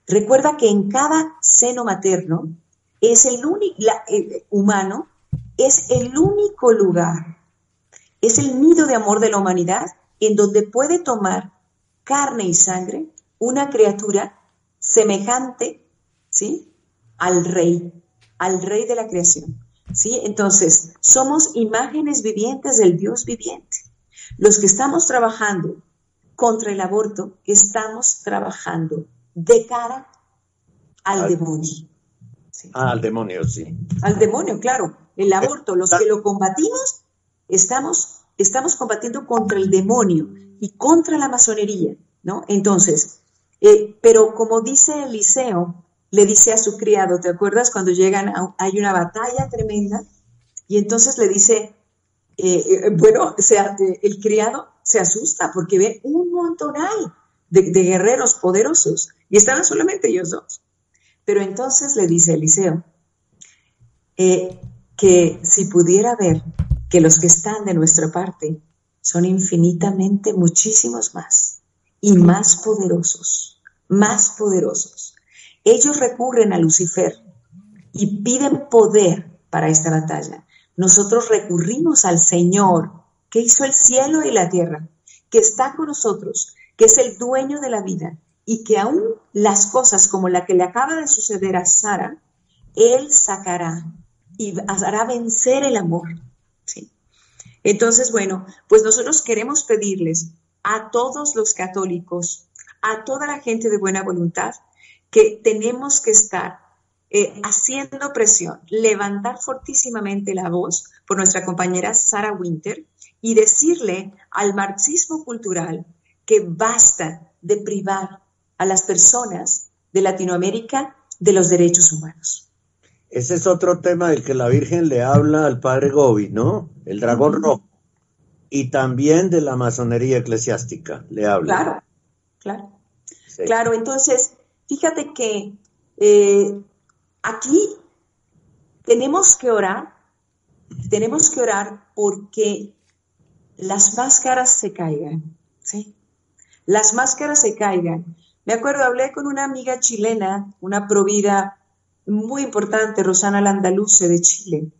Recuerda que en cada seno materno es el único humano es el único lugar, es el nido de amor de la humanidad en donde puede tomar carne y sangre una criatura semejante, ¿sí? Al rey, al rey de la creación, ¿sí? Entonces, somos imágenes vivientes del Dios viviente. Los que estamos trabajando contra el aborto, estamos trabajando de cara al, demonio. Ah, al demonio, sí. Al demonio, claro. El aborto, los que lo combatimos, estamos, estamos combatiendo contra el demonio y contra la masonería, ¿no? Entonces, eh, pero como dice Eliseo, le dice a su criado, ¿te acuerdas cuando llegan, hay una batalla tremenda? Y entonces le dice, eh, eh, bueno, o sea, el criado se asusta porque ve un montón de, de guerreros poderosos y estaban solamente ellos dos. Pero entonces le dice Eliseo eh, que si pudiera ver que los que están de nuestra parte son infinitamente muchísimos más y más poderosos, más poderosos. Ellos recurren a Lucifer y piden poder para esta batalla. Nosotros recurrimos al Señor que hizo el cielo y la tierra, que está con nosotros, que es el dueño de la vida y que aún las cosas como la que le acaba de suceder a Sara, Él sacará y hará vencer el amor. ¿sí? Entonces, bueno, pues nosotros queremos pedirles a todos los católicos, a toda la gente de buena voluntad, que tenemos que estar eh, haciendo presión, levantar fortísimamente la voz por nuestra compañera Sara Winter y decirle al marxismo cultural que basta de privar a las personas de Latinoamérica de los derechos humanos. Ese es otro tema del que la Virgen le habla al padre Gobi, ¿no? El dragón rojo. Y también de la masonería eclesiástica le habla. Claro, claro. Claro, entonces, fíjate que eh, aquí tenemos que orar, tenemos que orar porque las máscaras se caigan, ¿sí? Las máscaras se caigan. Me acuerdo, hablé con una amiga chilena, una provida muy importante, Rosana Landaluce de Chile,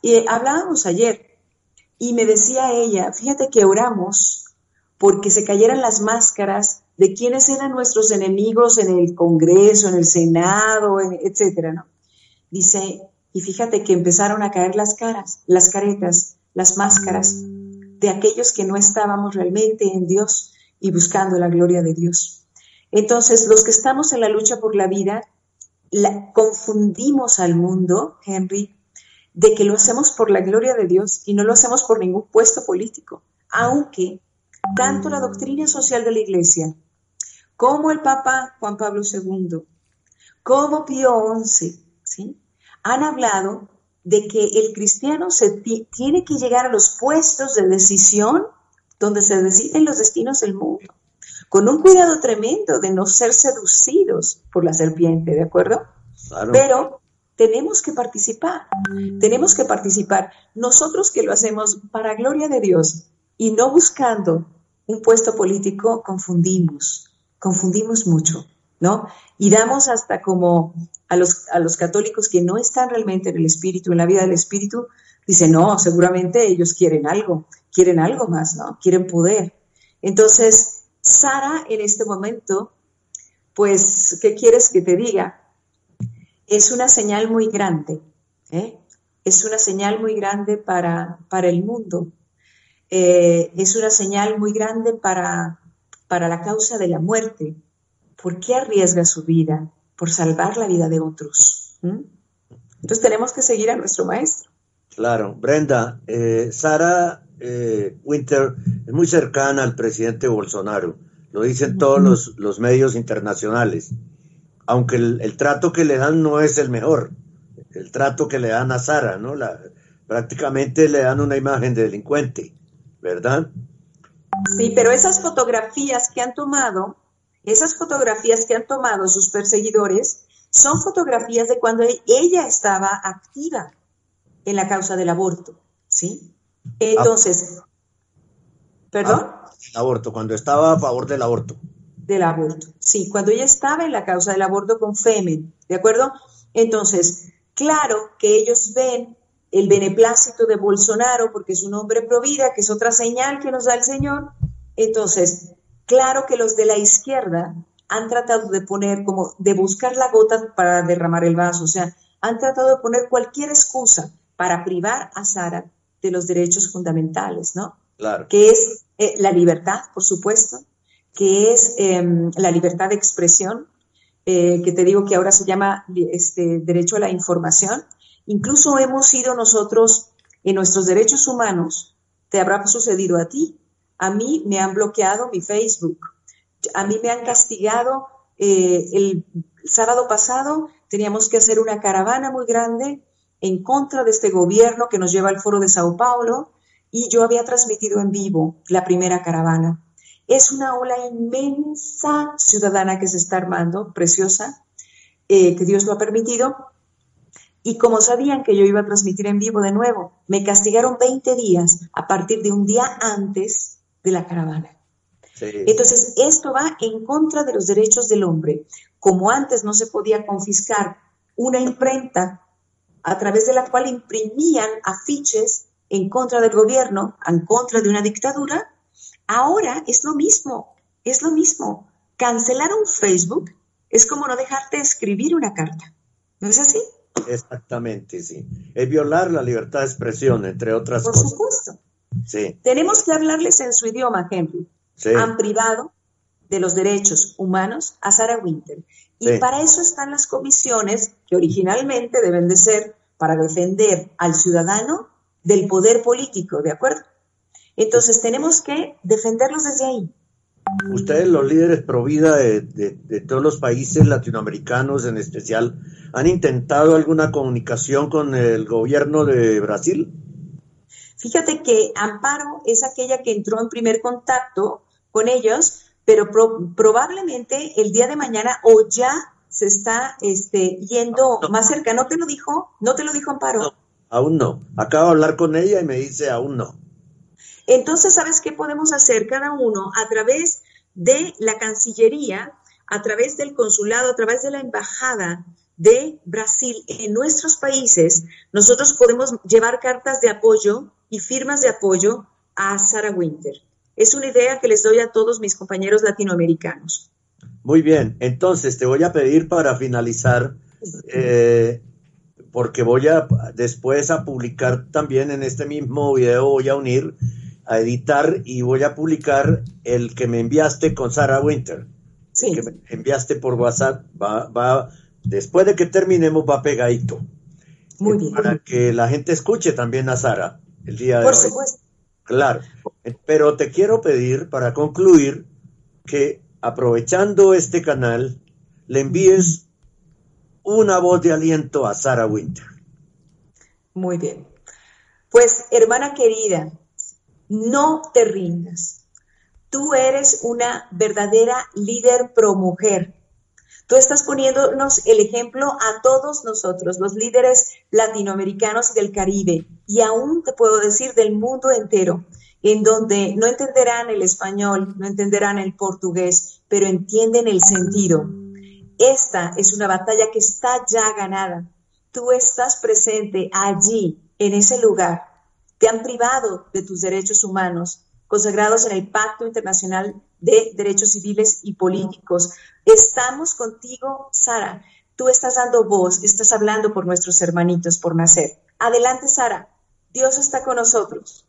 y hablábamos ayer, y me decía ella, fíjate que oramos porque se cayeran las máscaras de quiénes eran nuestros enemigos en el Congreso, en el Senado, etcétera, ¿no? Dice, y fíjate que empezaron a caer las caras, las caretas, las máscaras de aquellos que no estábamos realmente en Dios y buscando la gloria de Dios. Entonces, los que estamos en la lucha por la vida, confundimos al mundo, Henry, de que lo hacemos por la gloria de Dios y no lo hacemos por ningún puesto político, aunque tanto la doctrina social de la Iglesia como el Papa Juan Pablo II, como Pío XI, ¿sí? han hablado de que el cristiano se tiene que llegar a los puestos de decisión donde se deciden los destinos del mundo, con un cuidado tremendo de no ser seducidos por la serpiente, ¿de acuerdo? Pero tenemos que participar, tenemos que participar. Nosotros que lo hacemos para gloria de Dios y no buscando un puesto político, confundimos, confundimos mucho, ¿no? Y damos hasta como a los, a los católicos que no están realmente en el espíritu, en la vida del espíritu, dicen, no, seguramente ellos quieren algo, quieren algo más, ¿no? Quieren poder. Entonces, Sara en este momento, pues, ¿qué quieres que te diga? Es una señal muy grande, ¿eh? Es una señal muy grande para, para el mundo. Eh, es una señal muy grande para, para la causa de la muerte. ¿Por qué arriesga su vida? Por salvar la vida de otros. Entonces tenemos que seguir a nuestro maestro. Claro, Brenda, eh, Sara eh, Winter es muy cercana al presidente Bolsonaro, lo dicen todos los, medios internacionales, aunque el, trato que le dan no es el mejor, el trato que le dan a Sara, ¿no? La, prácticamente le dan una imagen de delincuente, ¿verdad? Sí, pero esas fotografías que han tomado esas fotografías que han tomado sus perseguidores son fotografías de cuando ella estaba activa en la causa del aborto, ¿sí? Entonces, ¿perdón? Ah, aborto, cuando estaba a favor del aborto. Del aborto, sí, cuando ella estaba en la causa del aborto con Femen, ¿de acuerdo? Entonces, claro que ellos ven el beneplácito de Bolsonaro porque es un hombre pro vida, que es otra señal que nos da el Señor. Entonces, Claro que los de la izquierda han tratado de poner como de buscar la gota para derramar el vaso, o sea, han tratado de poner cualquier excusa para privar a Sara de los derechos fundamentales, ¿no? Claro. Que es eh, la libertad, por supuesto, que es em, la libertad de expresión, eh, que te digo que ahora se llama este, derecho a la información. Incluso hemos sido nosotros en nuestros derechos humanos, te habrá sucedido a ti, a mí me han bloqueado mi Facebook. A mí me han castigado. Eh, el sábado pasado teníamos que hacer una caravana muy grande en contra de este gobierno que nos lleva al foro de Sao Paulo y yo había transmitido en vivo la primera caravana. Es una ola inmensa ciudadana que se está armando, preciosa, eh, que Dios lo ha permitido. Y como sabían que yo iba a transmitir en vivo de nuevo, me castigaron 20 días a partir de un día antes de la caravana. Entonces, esto va en contra de los derechos del hombre. Como antes no se podía confiscar una imprenta a través de la cual imprimían afiches en contra del gobierno, en contra de una dictadura, ahora es lo mismo, es lo mismo. Cancelar un Facebook es como no dejarte escribir una carta. ¿No es así? Exactamente, sí. Es violar la libertad de expresión, entre otras cosas. Por supuesto. Tenemos que hablarles en su idioma, Henry. Han privado de los derechos humanos a Sarah Winter. Y para eso están las comisiones que originalmente deben de ser para defender al ciudadano del poder político, ¿de acuerdo? Entonces tenemos que defenderlos desde ahí. Ustedes, los líderes pro vida de, de, todos los países latinoamericanos en especial, ¿han intentado alguna comunicación con el gobierno de Brasil? Fíjate que Amparo es aquella que entró en primer contacto con ellos, pero probablemente el día de mañana o ya se está este, yendo más cerca. ¿No te lo dijo? ¿No te lo dijo Amparo? aún no. Acabo de hablar con ella y me dice aún no. Entonces, ¿sabes qué podemos hacer cada uno a través de la Cancillería, a través del consulado, a través de la embajada de Brasil en nuestros países? Nosotros podemos llevar cartas de apoyo y firmas de apoyo a Sarah Winter. Es una idea que les doy a todos mis compañeros latinoamericanos. Muy bien, entonces te voy a pedir para finalizar, eh, porque voy a después a publicar también en este mismo video, voy a unir, a editar y voy a publicar el que me enviaste con Sarah Winter. Sí. Que me enviaste por WhatsApp, va, va, después de que terminemos va pegadito. Muy bien. Para que la gente escuche también a Sara el día de Por hoy. supuesto. Claro. Pero te quiero pedir, para concluir, que aprovechando este canal, le envíes una voz de aliento a Sara Winter. Muy bien. Pues, hermana querida, no te rindas. Tú eres una verdadera líder pro mujer. Tú estás poniéndonos el ejemplo a todos nosotros, los líderes latinoamericanos del Caribe, y aún te puedo decir del mundo entero, en donde no entenderán el español, no entenderán el portugués, pero entienden el sentido. Esta es una batalla que está ya ganada. Tú estás presente allí, en ese lugar. Te han privado de tus derechos humanos, consagrados en el Pacto Internacional de Derechos Civiles y Políticos. Estamos contigo, Sara. Tú estás dando voz, estás hablando por nuestros hermanitos por nacer. Adelante, Sara. Dios está con nosotros.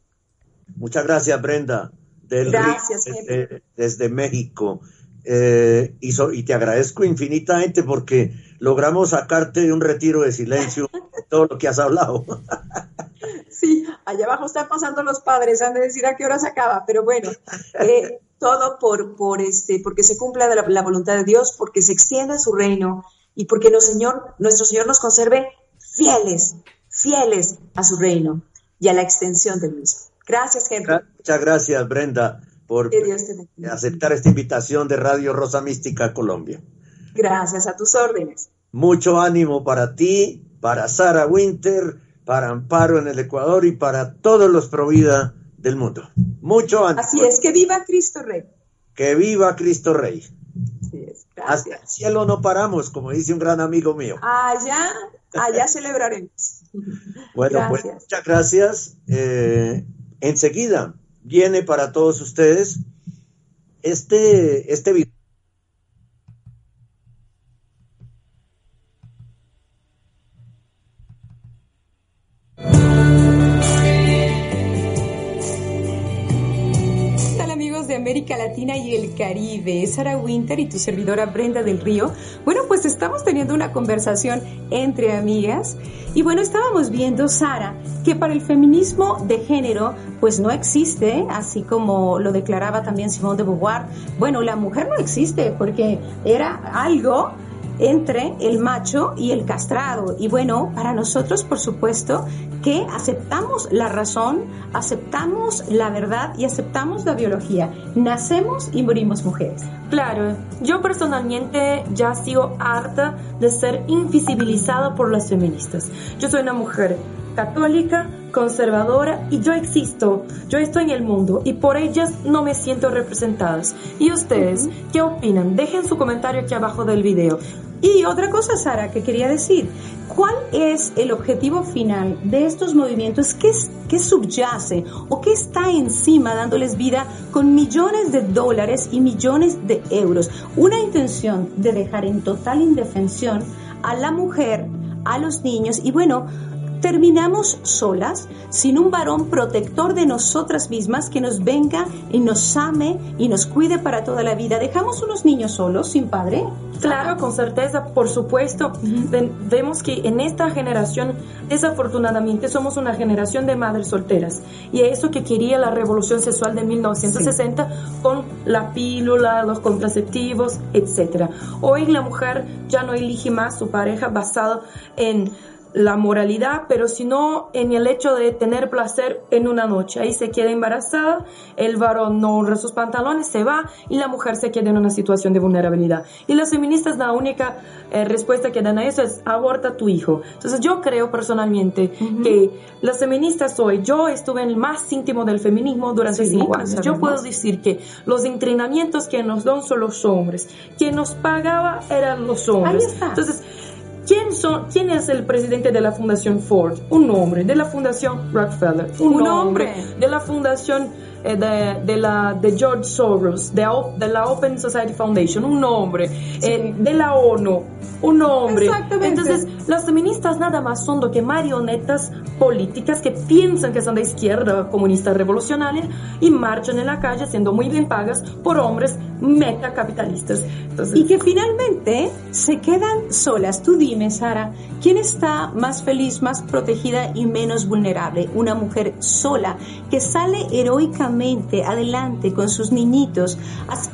Muchas gracias, Brenda. Del Gracias, Río, desde, desde México. Eh, y, so- y te agradezco infinitamente porque logramos sacarte de un retiro de silencio todo lo que has hablado. Sí, allá abajo están pasando los padres, han de decir a qué hora se acaba, pero bueno, eh, todo por, por este, porque se cumpla la, la voluntad de Dios, porque se extienda su reino y porque Señor, nuestro Señor nos conserve fieles, fieles a su reino y a la extensión del mismo. Gracias, Henry. Muchas gracias, Brenda, por aceptar esta invitación de Radio Rosa Mística Colombia. Gracias a tus órdenes. Mucho ánimo para ti, para Sara Winter, para Amparo en el Ecuador y para todos los Provida del mundo. Mucho ánimo. Así es, que viva Cristo Rey. Que viva Cristo Rey. Así es, Hasta el cielo no paramos, como dice un gran amigo mío. Allá, allá celebraremos. Bueno, pues muchas gracias. Eh, enseguida viene para todos ustedes este, este video. América Latina y el Caribe? Sara Winter y tu servidora Brenda del Río. Bueno, pues estamos teniendo una conversación entre amigas y bueno, estábamos viendo, Sara, que para el feminismo de género pues no existe, así como lo declaraba también Simone de Beauvoir. Bueno, la mujer no existe porque era algo entre el macho y el castrado. Y bueno, para nosotros, por supuesto, que aceptamos la razón, aceptamos la verdad y aceptamos la biología. Nacemos y morimos mujeres. Claro, yo personalmente ya sigo harta de ser invisibilizada por las feministas. Yo soy una mujer católica, conservadora y yo existo, yo estoy en el mundo y por ellas no me siento representadas. ¿Y ustedes qué opinan? Dejen su comentario aquí abajo del video. Y otra cosa, Sara, que quería decir, ¿cuál es el objetivo final de estos movimientos? ¿Qué, qué subyace o qué está encima dándoles vida con millones de dólares y millones de euros? Una intención de dejar en total indefensión a la mujer, a los niños y bueno, terminamos solas, sin un varón protector de nosotras mismas que nos venga y nos ame y nos cuide para toda la vida. ¿Dejamos unos niños solos, sin padre? Claro, con certeza, por supuesto. Vemos que en esta generación, desafortunadamente, somos una generación de madres solteras. Y eso que quería la revolución sexual de 1960 con la pílula, los contraceptivos, etc. Hoy la mujer ya no elige más su pareja basado en la moralidad, pero sino en el hecho de tener placer en una noche. Ahí se queda embarazada, el varón no honra sus pantalones, se va y la mujer se queda en una situación de vulnerabilidad. Y las feministas la única eh, respuesta que dan a eso es aborta a tu hijo. Entonces yo creo personalmente que las feministas hoy, yo estuve en el más íntimo del feminismo durante Sí, cinco años. Yo puedo decir que los entrenamientos que nos dan son los hombres, quien nos pagaba eran los hombres. Ahí está. Entonces, ¿Quién, son, ¿Quién es el presidente de la Fundación Ford? Un hombre. De la Fundación Rockefeller. Un, Un hombre. hombre. De la Fundación de, de, la, de George Soros, de, de, la Open Society Foundation, un nombre, eh, de la ONU, un nombre. Entonces, las feministas nada más son do que marionetas políticas que piensan que son de izquierda, comunistas revolucionarias, y marchan en la calle siendo muy bien pagas por hombres metacapitalistas. Entonces, y que finalmente se quedan solas. Tú dime, Sara, ¿quién está más feliz, más protegida y menos vulnerable? Una mujer sola que sale heroicamente adelante con sus niñitos,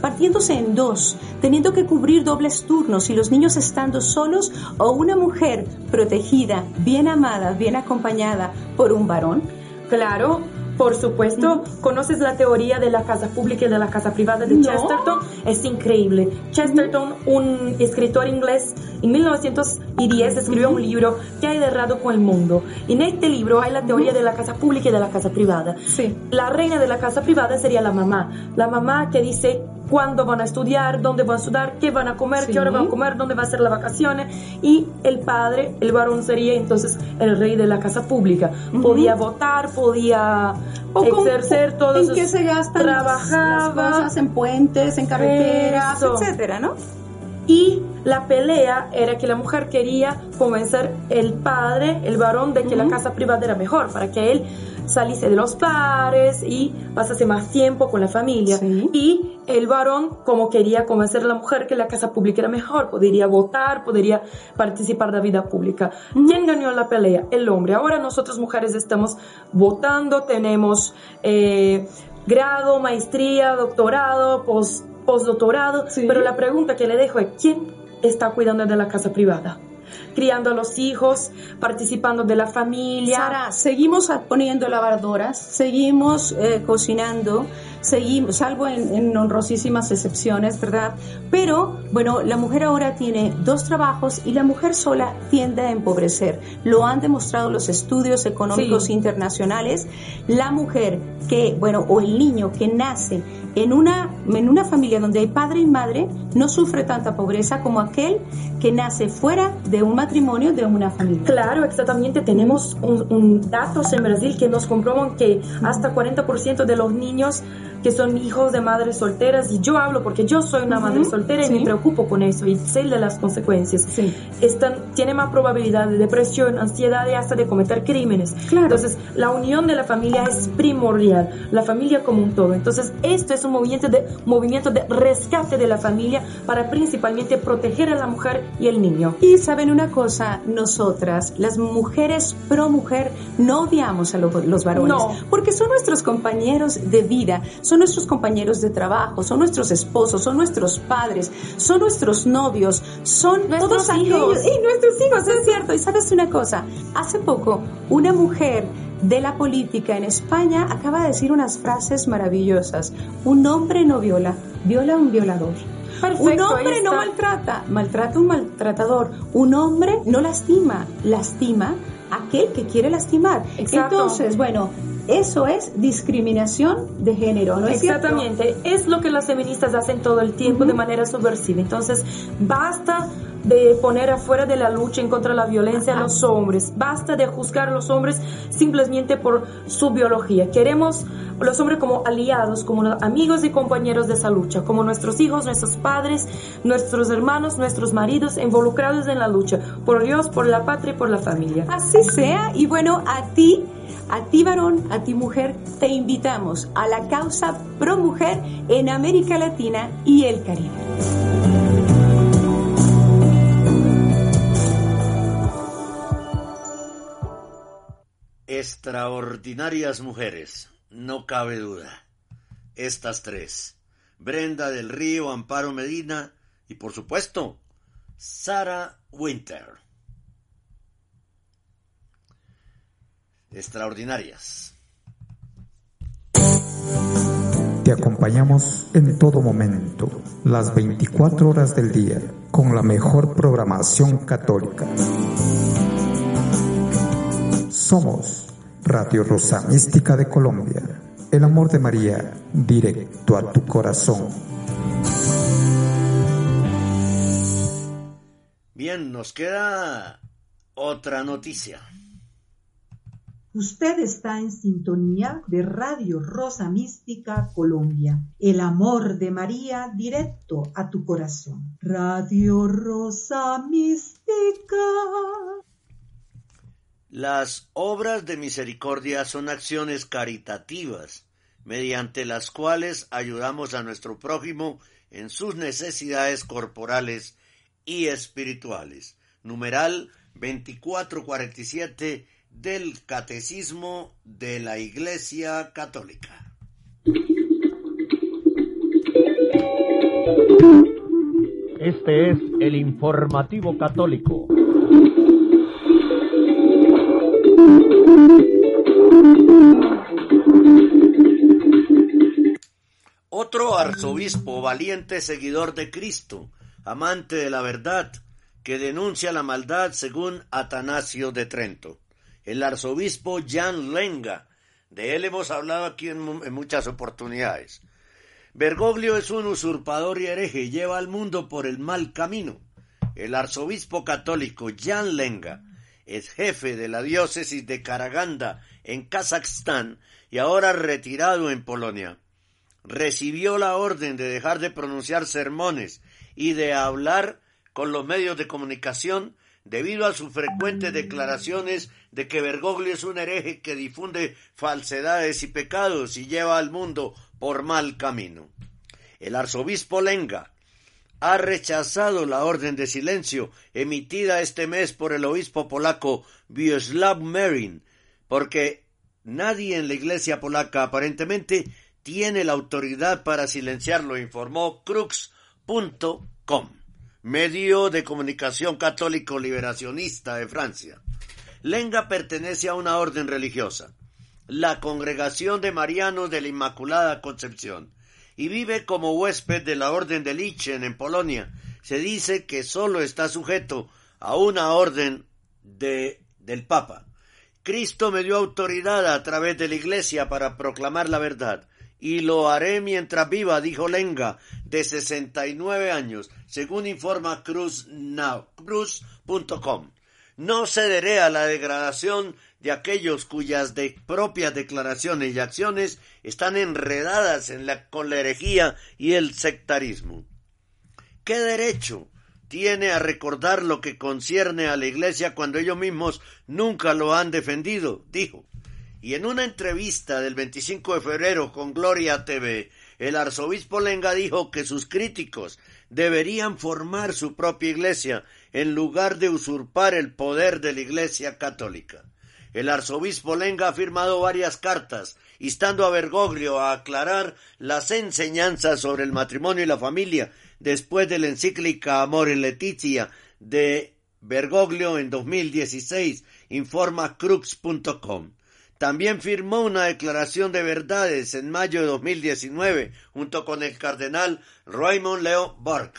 partiéndose en dos, teniendo que cubrir dobles turnos y los niños estando solos, o una mujer protegida, bien amada, bien acompañada por un varón? Claro, por supuesto, ¿conoces la teoría de la casa pública y de la casa privada de Chesterton? Es increíble. Chesterton, un escritor inglés, en 1910 escribió un libro que ha errado con el mundo. En este libro hay la teoría de la casa pública y de la casa privada. Sí. La reina de la casa privada sería la mamá. La mamá que dice cuándo van a estudiar, dónde van a estudiar, qué van a comer, qué hora van a comer, dónde va a ser las vacaciones. Y el padre, el varón sería entonces el rey de la casa pública. Podía votar, podía ejercer todo ¿En qué se gastan trabajaba, las cosas? En puentes, en carreteras, etcétera, ¿no? Y la pelea era que la mujer quería convencer el padre, el varón, de que la casa privada era mejor, para que él saliese de los pares y pasase más tiempo con la familia. Y el varón, como quería convencer a la mujer que la casa pública era mejor, podría votar, podría participar de la vida pública. ¿Quién ganó la pelea? El hombre. Ahora nosotros mujeres estamos votando, tenemos eh, grado, maestría, doctorado, post postdoctorado, pero la pregunta que le dejo es, ¿quién está cuidando de la casa privada? criando a los hijos, participando de la familia. Sara, seguimos poniendo lavadoras, seguimos eh, cocinando, seguimos, salvo en, honrosísimas excepciones, ¿verdad? Pero, bueno, la mujer ahora tiene dos trabajos y la mujer sola tiende a empobrecer. Lo han demostrado los estudios económicos internacionales. La mujer que, bueno, o el niño que nace en una, en una familia donde hay padre y madre, no sufre tanta pobreza como aquel que nace fuera de un matrimonio, de una familia. Claro, exactamente. Tenemos un, datos en Brasil que nos comprueban que hasta 40% de los niños que son hijos de madres solteras, y yo hablo porque yo soy una madre soltera y me preocupo con eso y sé de las consecuencias, están, tiene más probabilidad de depresión, ansiedad y hasta de cometer crímenes. Entonces, la unión de la familia es primordial, la familia como un todo. Entonces, esto es un movimiento de, movimiento de rescate de la familia para principalmente proteger a la mujer y el niño. Y saben una cosa, nosotras, las mujeres pro mujer, no odiamos a los varones, porque son nuestros compañeros de vida, son nuestros compañeros de trabajo, son nuestros esposos, son nuestros padres, son nuestros novios, son nuestros todos hijos. Y nuestros hijos, es cierto. Y sabes una cosa, hace poco una mujer de la política en España acaba de decir unas frases maravillosas. Un hombre no viola, viola un violador. un hombre no maltrata, maltrata un maltratador. Un hombre no lastima, lastima aquel que quiere lastimar. Entonces, bueno, eso es discriminación de género, ¿no es Exactamente, es lo que las feministas hacen todo el tiempo de manera subversiva. Entonces, basta de poner afuera de la lucha en contra de la violencia a los hombres. Basta de juzgar a los hombres simplemente por su biología. Queremos a los hombres como aliados, como amigos y compañeros de esa lucha, como nuestros hijos, nuestros padres, nuestros hermanos, nuestros maridos involucrados en la lucha por Dios, por la patria y por la familia. Así sea. Y bueno, a ti a ti varón, a ti mujer, te invitamos a la causa pro mujer en América Latina y el Caribe. Extraordinarias mujeres, no cabe duda. Estas tres, Brenda del Río, Amparo Medina y por supuesto, Sara Winter. Extraordinarias. Te acompañamos en todo momento, las 24 horas del día, con la mejor programación católica. Somos Radio Rosa Mística de Colombia, el amor de María, directo a tu corazón. Bien, nos queda otra noticia. Usted está en sintonía de Radio Rosa Mística Colombia. El amor de María directo a tu corazón. Radio Rosa Mística. Las obras de misericordia son acciones caritativas mediante las cuales ayudamos a nuestro prójimo en sus necesidades corporales y espirituales. Numeral 2447 del Catecismo de la Iglesia Católica. Este es el informativo católico. Otro arzobispo valiente seguidor de Cristo, amante de la verdad, que denuncia la maldad según Atanasio de Trento. El arzobispo Jan Lenga, de él hemos hablado aquí en, muchas oportunidades. Bergoglio es un usurpador y hereje lleva al mundo por el mal camino. El arzobispo católico Jan Lenga es jefe de la diócesis de Karaganda en Kazajstán y ahora retirado en Polonia. Recibió la orden de dejar de pronunciar sermones y de hablar con los medios de comunicación debido a sus frecuentes declaraciones de que Bergoglio es un hereje que difunde falsedades y pecados y lleva al mundo por mal camino. El arzobispo Lenga ha rechazado la orden de silencio emitida este mes por el obispo polaco Wiesław Merin, porque nadie en la iglesia polaca aparentemente tiene la autoridad para silenciarlo, informó crux.com medio de comunicación católico liberacionista de Francia. Lenga pertenece a una orden religiosa, la Congregación de Marianos de la Inmaculada Concepción, y vive como huésped de la Orden de Lichen en Polonia. Se dice que solo está sujeto a una orden de, del Papa. Cristo me dio autoridad a través de la Iglesia para proclamar la verdad y lo haré mientras viva, dijo Lenga, de 69 años, según informa Cruz.com. No cederé a la degradación de aquellos cuyas propias declaraciones y acciones están enredadas en la, con la herejía y el sectarismo. ¿Qué derecho tiene a recordar lo que concierne a la Iglesia cuando ellos mismos nunca lo han defendido? dijo. Y en una entrevista del 25 de febrero con Gloria TV, el arzobispo Lenga dijo que sus críticos deberían formar su propia iglesia en lugar de usurpar el poder de la iglesia católica. El arzobispo Lenga ha firmado varias cartas instando a Bergoglio a aclarar las enseñanzas sobre el matrimonio y la familia después de la encíclica Amor en Leticia de Bergoglio en 2016, informa crux.com. También firmó una declaración de verdades en mayo de 2019 junto con el cardenal Raymond Leo Borg.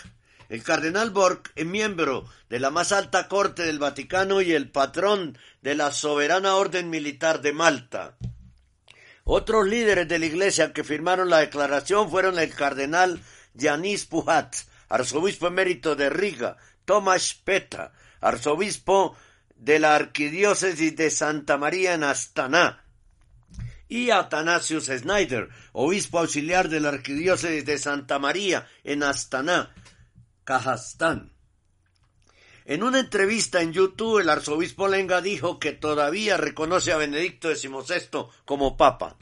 El cardenal Borg es miembro de la más alta corte del Vaticano y el patrón de la soberana orden militar de Malta. Otros líderes de la iglesia que firmaron la declaración fueron el cardenal Yanis Puhat, arzobispo emérito de Riga, Tomás Peta, arzobispo de la Arquidiócesis de Santa María en Astana, y Atanasius Snyder, obispo auxiliar de la Arquidiócesis de Santa María en Astana, Kazajstán. En una entrevista en YouTube, el arzobispo Lenga dijo que todavía reconoce a Benedicto XVI como papa.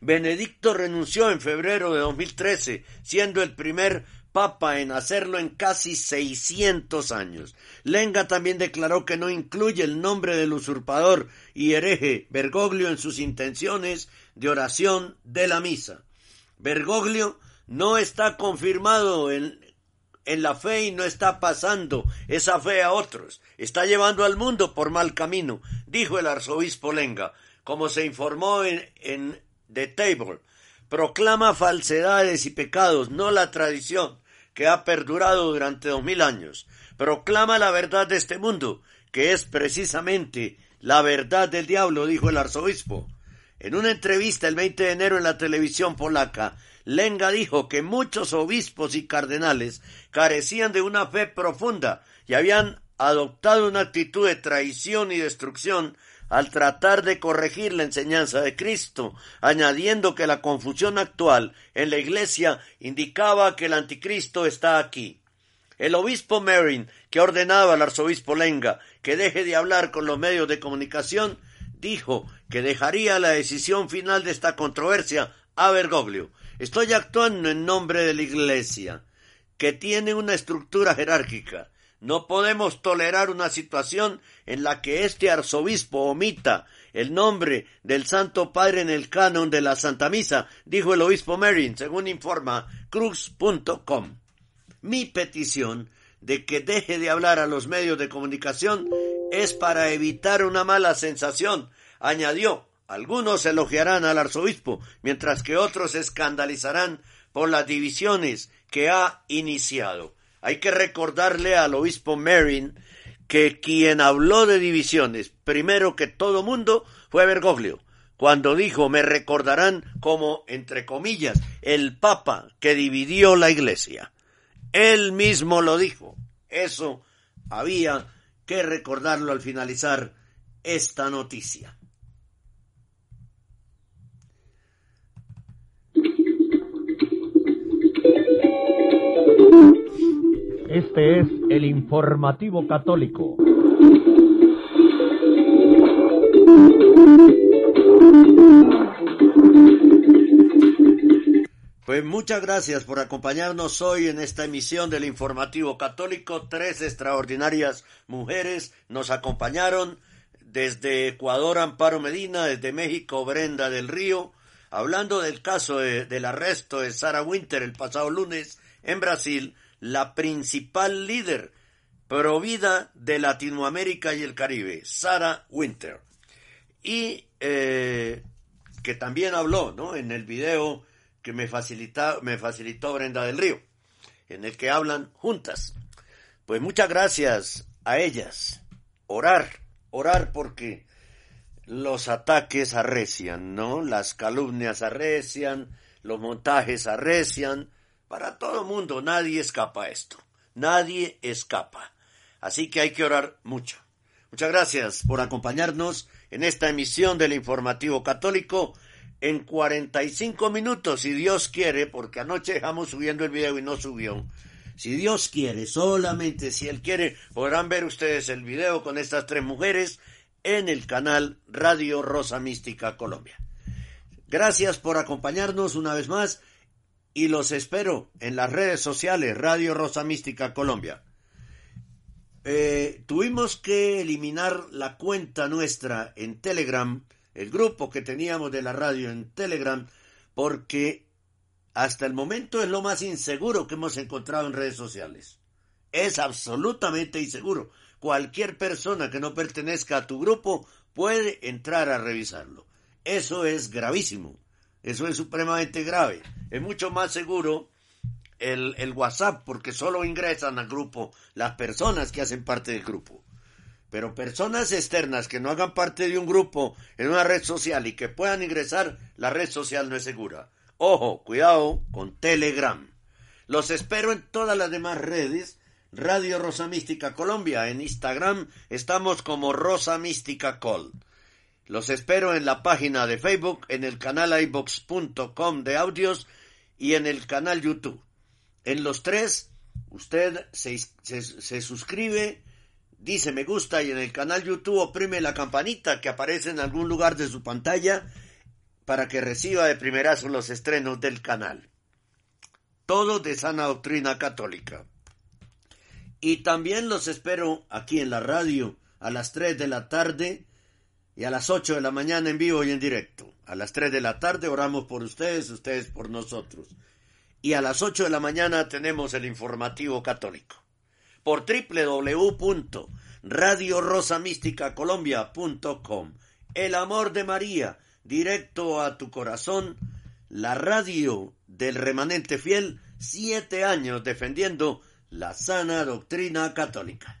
Benedicto renunció en febrero de 2013, siendo el primer papa en hacerlo en casi 600 años. Lenga también declaró que no incluye el nombre del usurpador y hereje Bergoglio en sus intenciones de oración de la misa. Bergoglio no está confirmado en, en la fe y no está pasando esa fe a otros. Está llevando al mundo por mal camino, dijo el arzobispo Lenga, como se informó en, en The Table proclama falsedades y pecados, no la tradición que ha perdurado durante dos mil años. Proclama la verdad de este mundo, que es precisamente la verdad del diablo, dijo el arzobispo. En una entrevista el 20 de enero en la televisión polaca, Lenga dijo que muchos obispos y cardenales carecían de una fe profunda y habían adoptado una actitud de traición y destrucción al tratar de corregir la enseñanza de Cristo, añadiendo que la confusión actual en la iglesia indicaba que el anticristo está aquí. El obispo Marin, que ordenaba al arzobispo Lenga que deje de hablar con los medios de comunicación, dijo que dejaría la decisión final de esta controversia a Bergoglio. Estoy actuando en nombre de la Iglesia, que tiene una estructura jerárquica. No podemos tolerar una situación en la que este arzobispo omita el nombre del Santo Padre en el canon de la Santa Misa, dijo el obispo Marin, según informa cruz.com. Mi petición de que deje de hablar a los medios de comunicación es para evitar una mala sensación, añadió. Algunos elogiarán al arzobispo, mientras que otros escandalizarán por las divisiones que ha iniciado. Hay que recordarle al obispo Marin que quien habló de divisiones primero que todo mundo fue Bergoglio, cuando dijo me recordarán como, entre comillas, el Papa que dividió la Iglesia. Él mismo lo dijo. Eso había que recordarlo al finalizar esta noticia. Este es el informativo católico. Pues muchas gracias por acompañarnos hoy en esta emisión del Informativo Católico. Tres extraordinarias mujeres nos acompañaron desde Ecuador Amparo Medina, desde México Brenda del Río, hablando del caso del arresto de Sarah Winter el pasado lunes en Brasil, la principal líder provida de Latinoamérica y el Caribe, Sarah Winter. Y eh, que también habló ¿no? en el video que me, facilita, me facilitó Brenda del Río, en el que hablan juntas. Pues muchas gracias a ellas. Orar, orar porque los ataques arrecian, ¿no? Las calumnias arrecian, los montajes arrecian. Para todo mundo, nadie escapa a esto. Nadie escapa. Así que hay que orar mucho. Muchas gracias por acompañarnos en esta emisión del Informativo Católico en 45 minutos, si Dios quiere, porque anoche dejamos subiendo el video y no subió. Si Dios quiere, solamente si Él quiere, podrán ver ustedes el video con estas tres mujeres en el canal Radio Rosa Mística Colombia. Gracias por acompañarnos una vez más y los espero en las redes sociales Radio Rosa Mística Colombia. Eh, tuvimos que eliminar la cuenta nuestra en Telegram el grupo que teníamos de la radio en Telegram, porque hasta el momento es lo más inseguro que hemos encontrado en redes sociales. Es absolutamente inseguro. Cualquier persona que no pertenezca a tu grupo puede entrar a revisarlo. Eso es gravísimo. Eso es supremamente grave. Es mucho más seguro el, el WhatsApp porque solo ingresan al grupo las personas que hacen parte del grupo. Pero personas externas que no hagan parte de un grupo en una red social y que puedan ingresar, la red social no es segura. Ojo, cuidado con Telegram. Los espero en todas las demás redes. Radio Rosa Mística Colombia. En Instagram estamos como Rosa Mística Col. Los espero en la página de Facebook, en el canal ibox.com de audios y en el canal YouTube. En los tres, usted se, se, suscribe dice me gusta y en el canal YouTube oprime la campanita que aparece en algún lugar de su pantalla para que reciba de primerazo los estrenos del canal. Todo de sana doctrina católica. Y también los espero aquí en la radio a las 3 de la tarde y a las 8 de la mañana en vivo y en directo. A las 3 de la tarde oramos por ustedes, ustedes por nosotros. Y a las 8 de la mañana tenemos el informativo católico por www.radiorosamísticacolombia.com. El amor de María, directo a tu corazón, la radio del remanente fiel, siete años defendiendo la sana doctrina católica.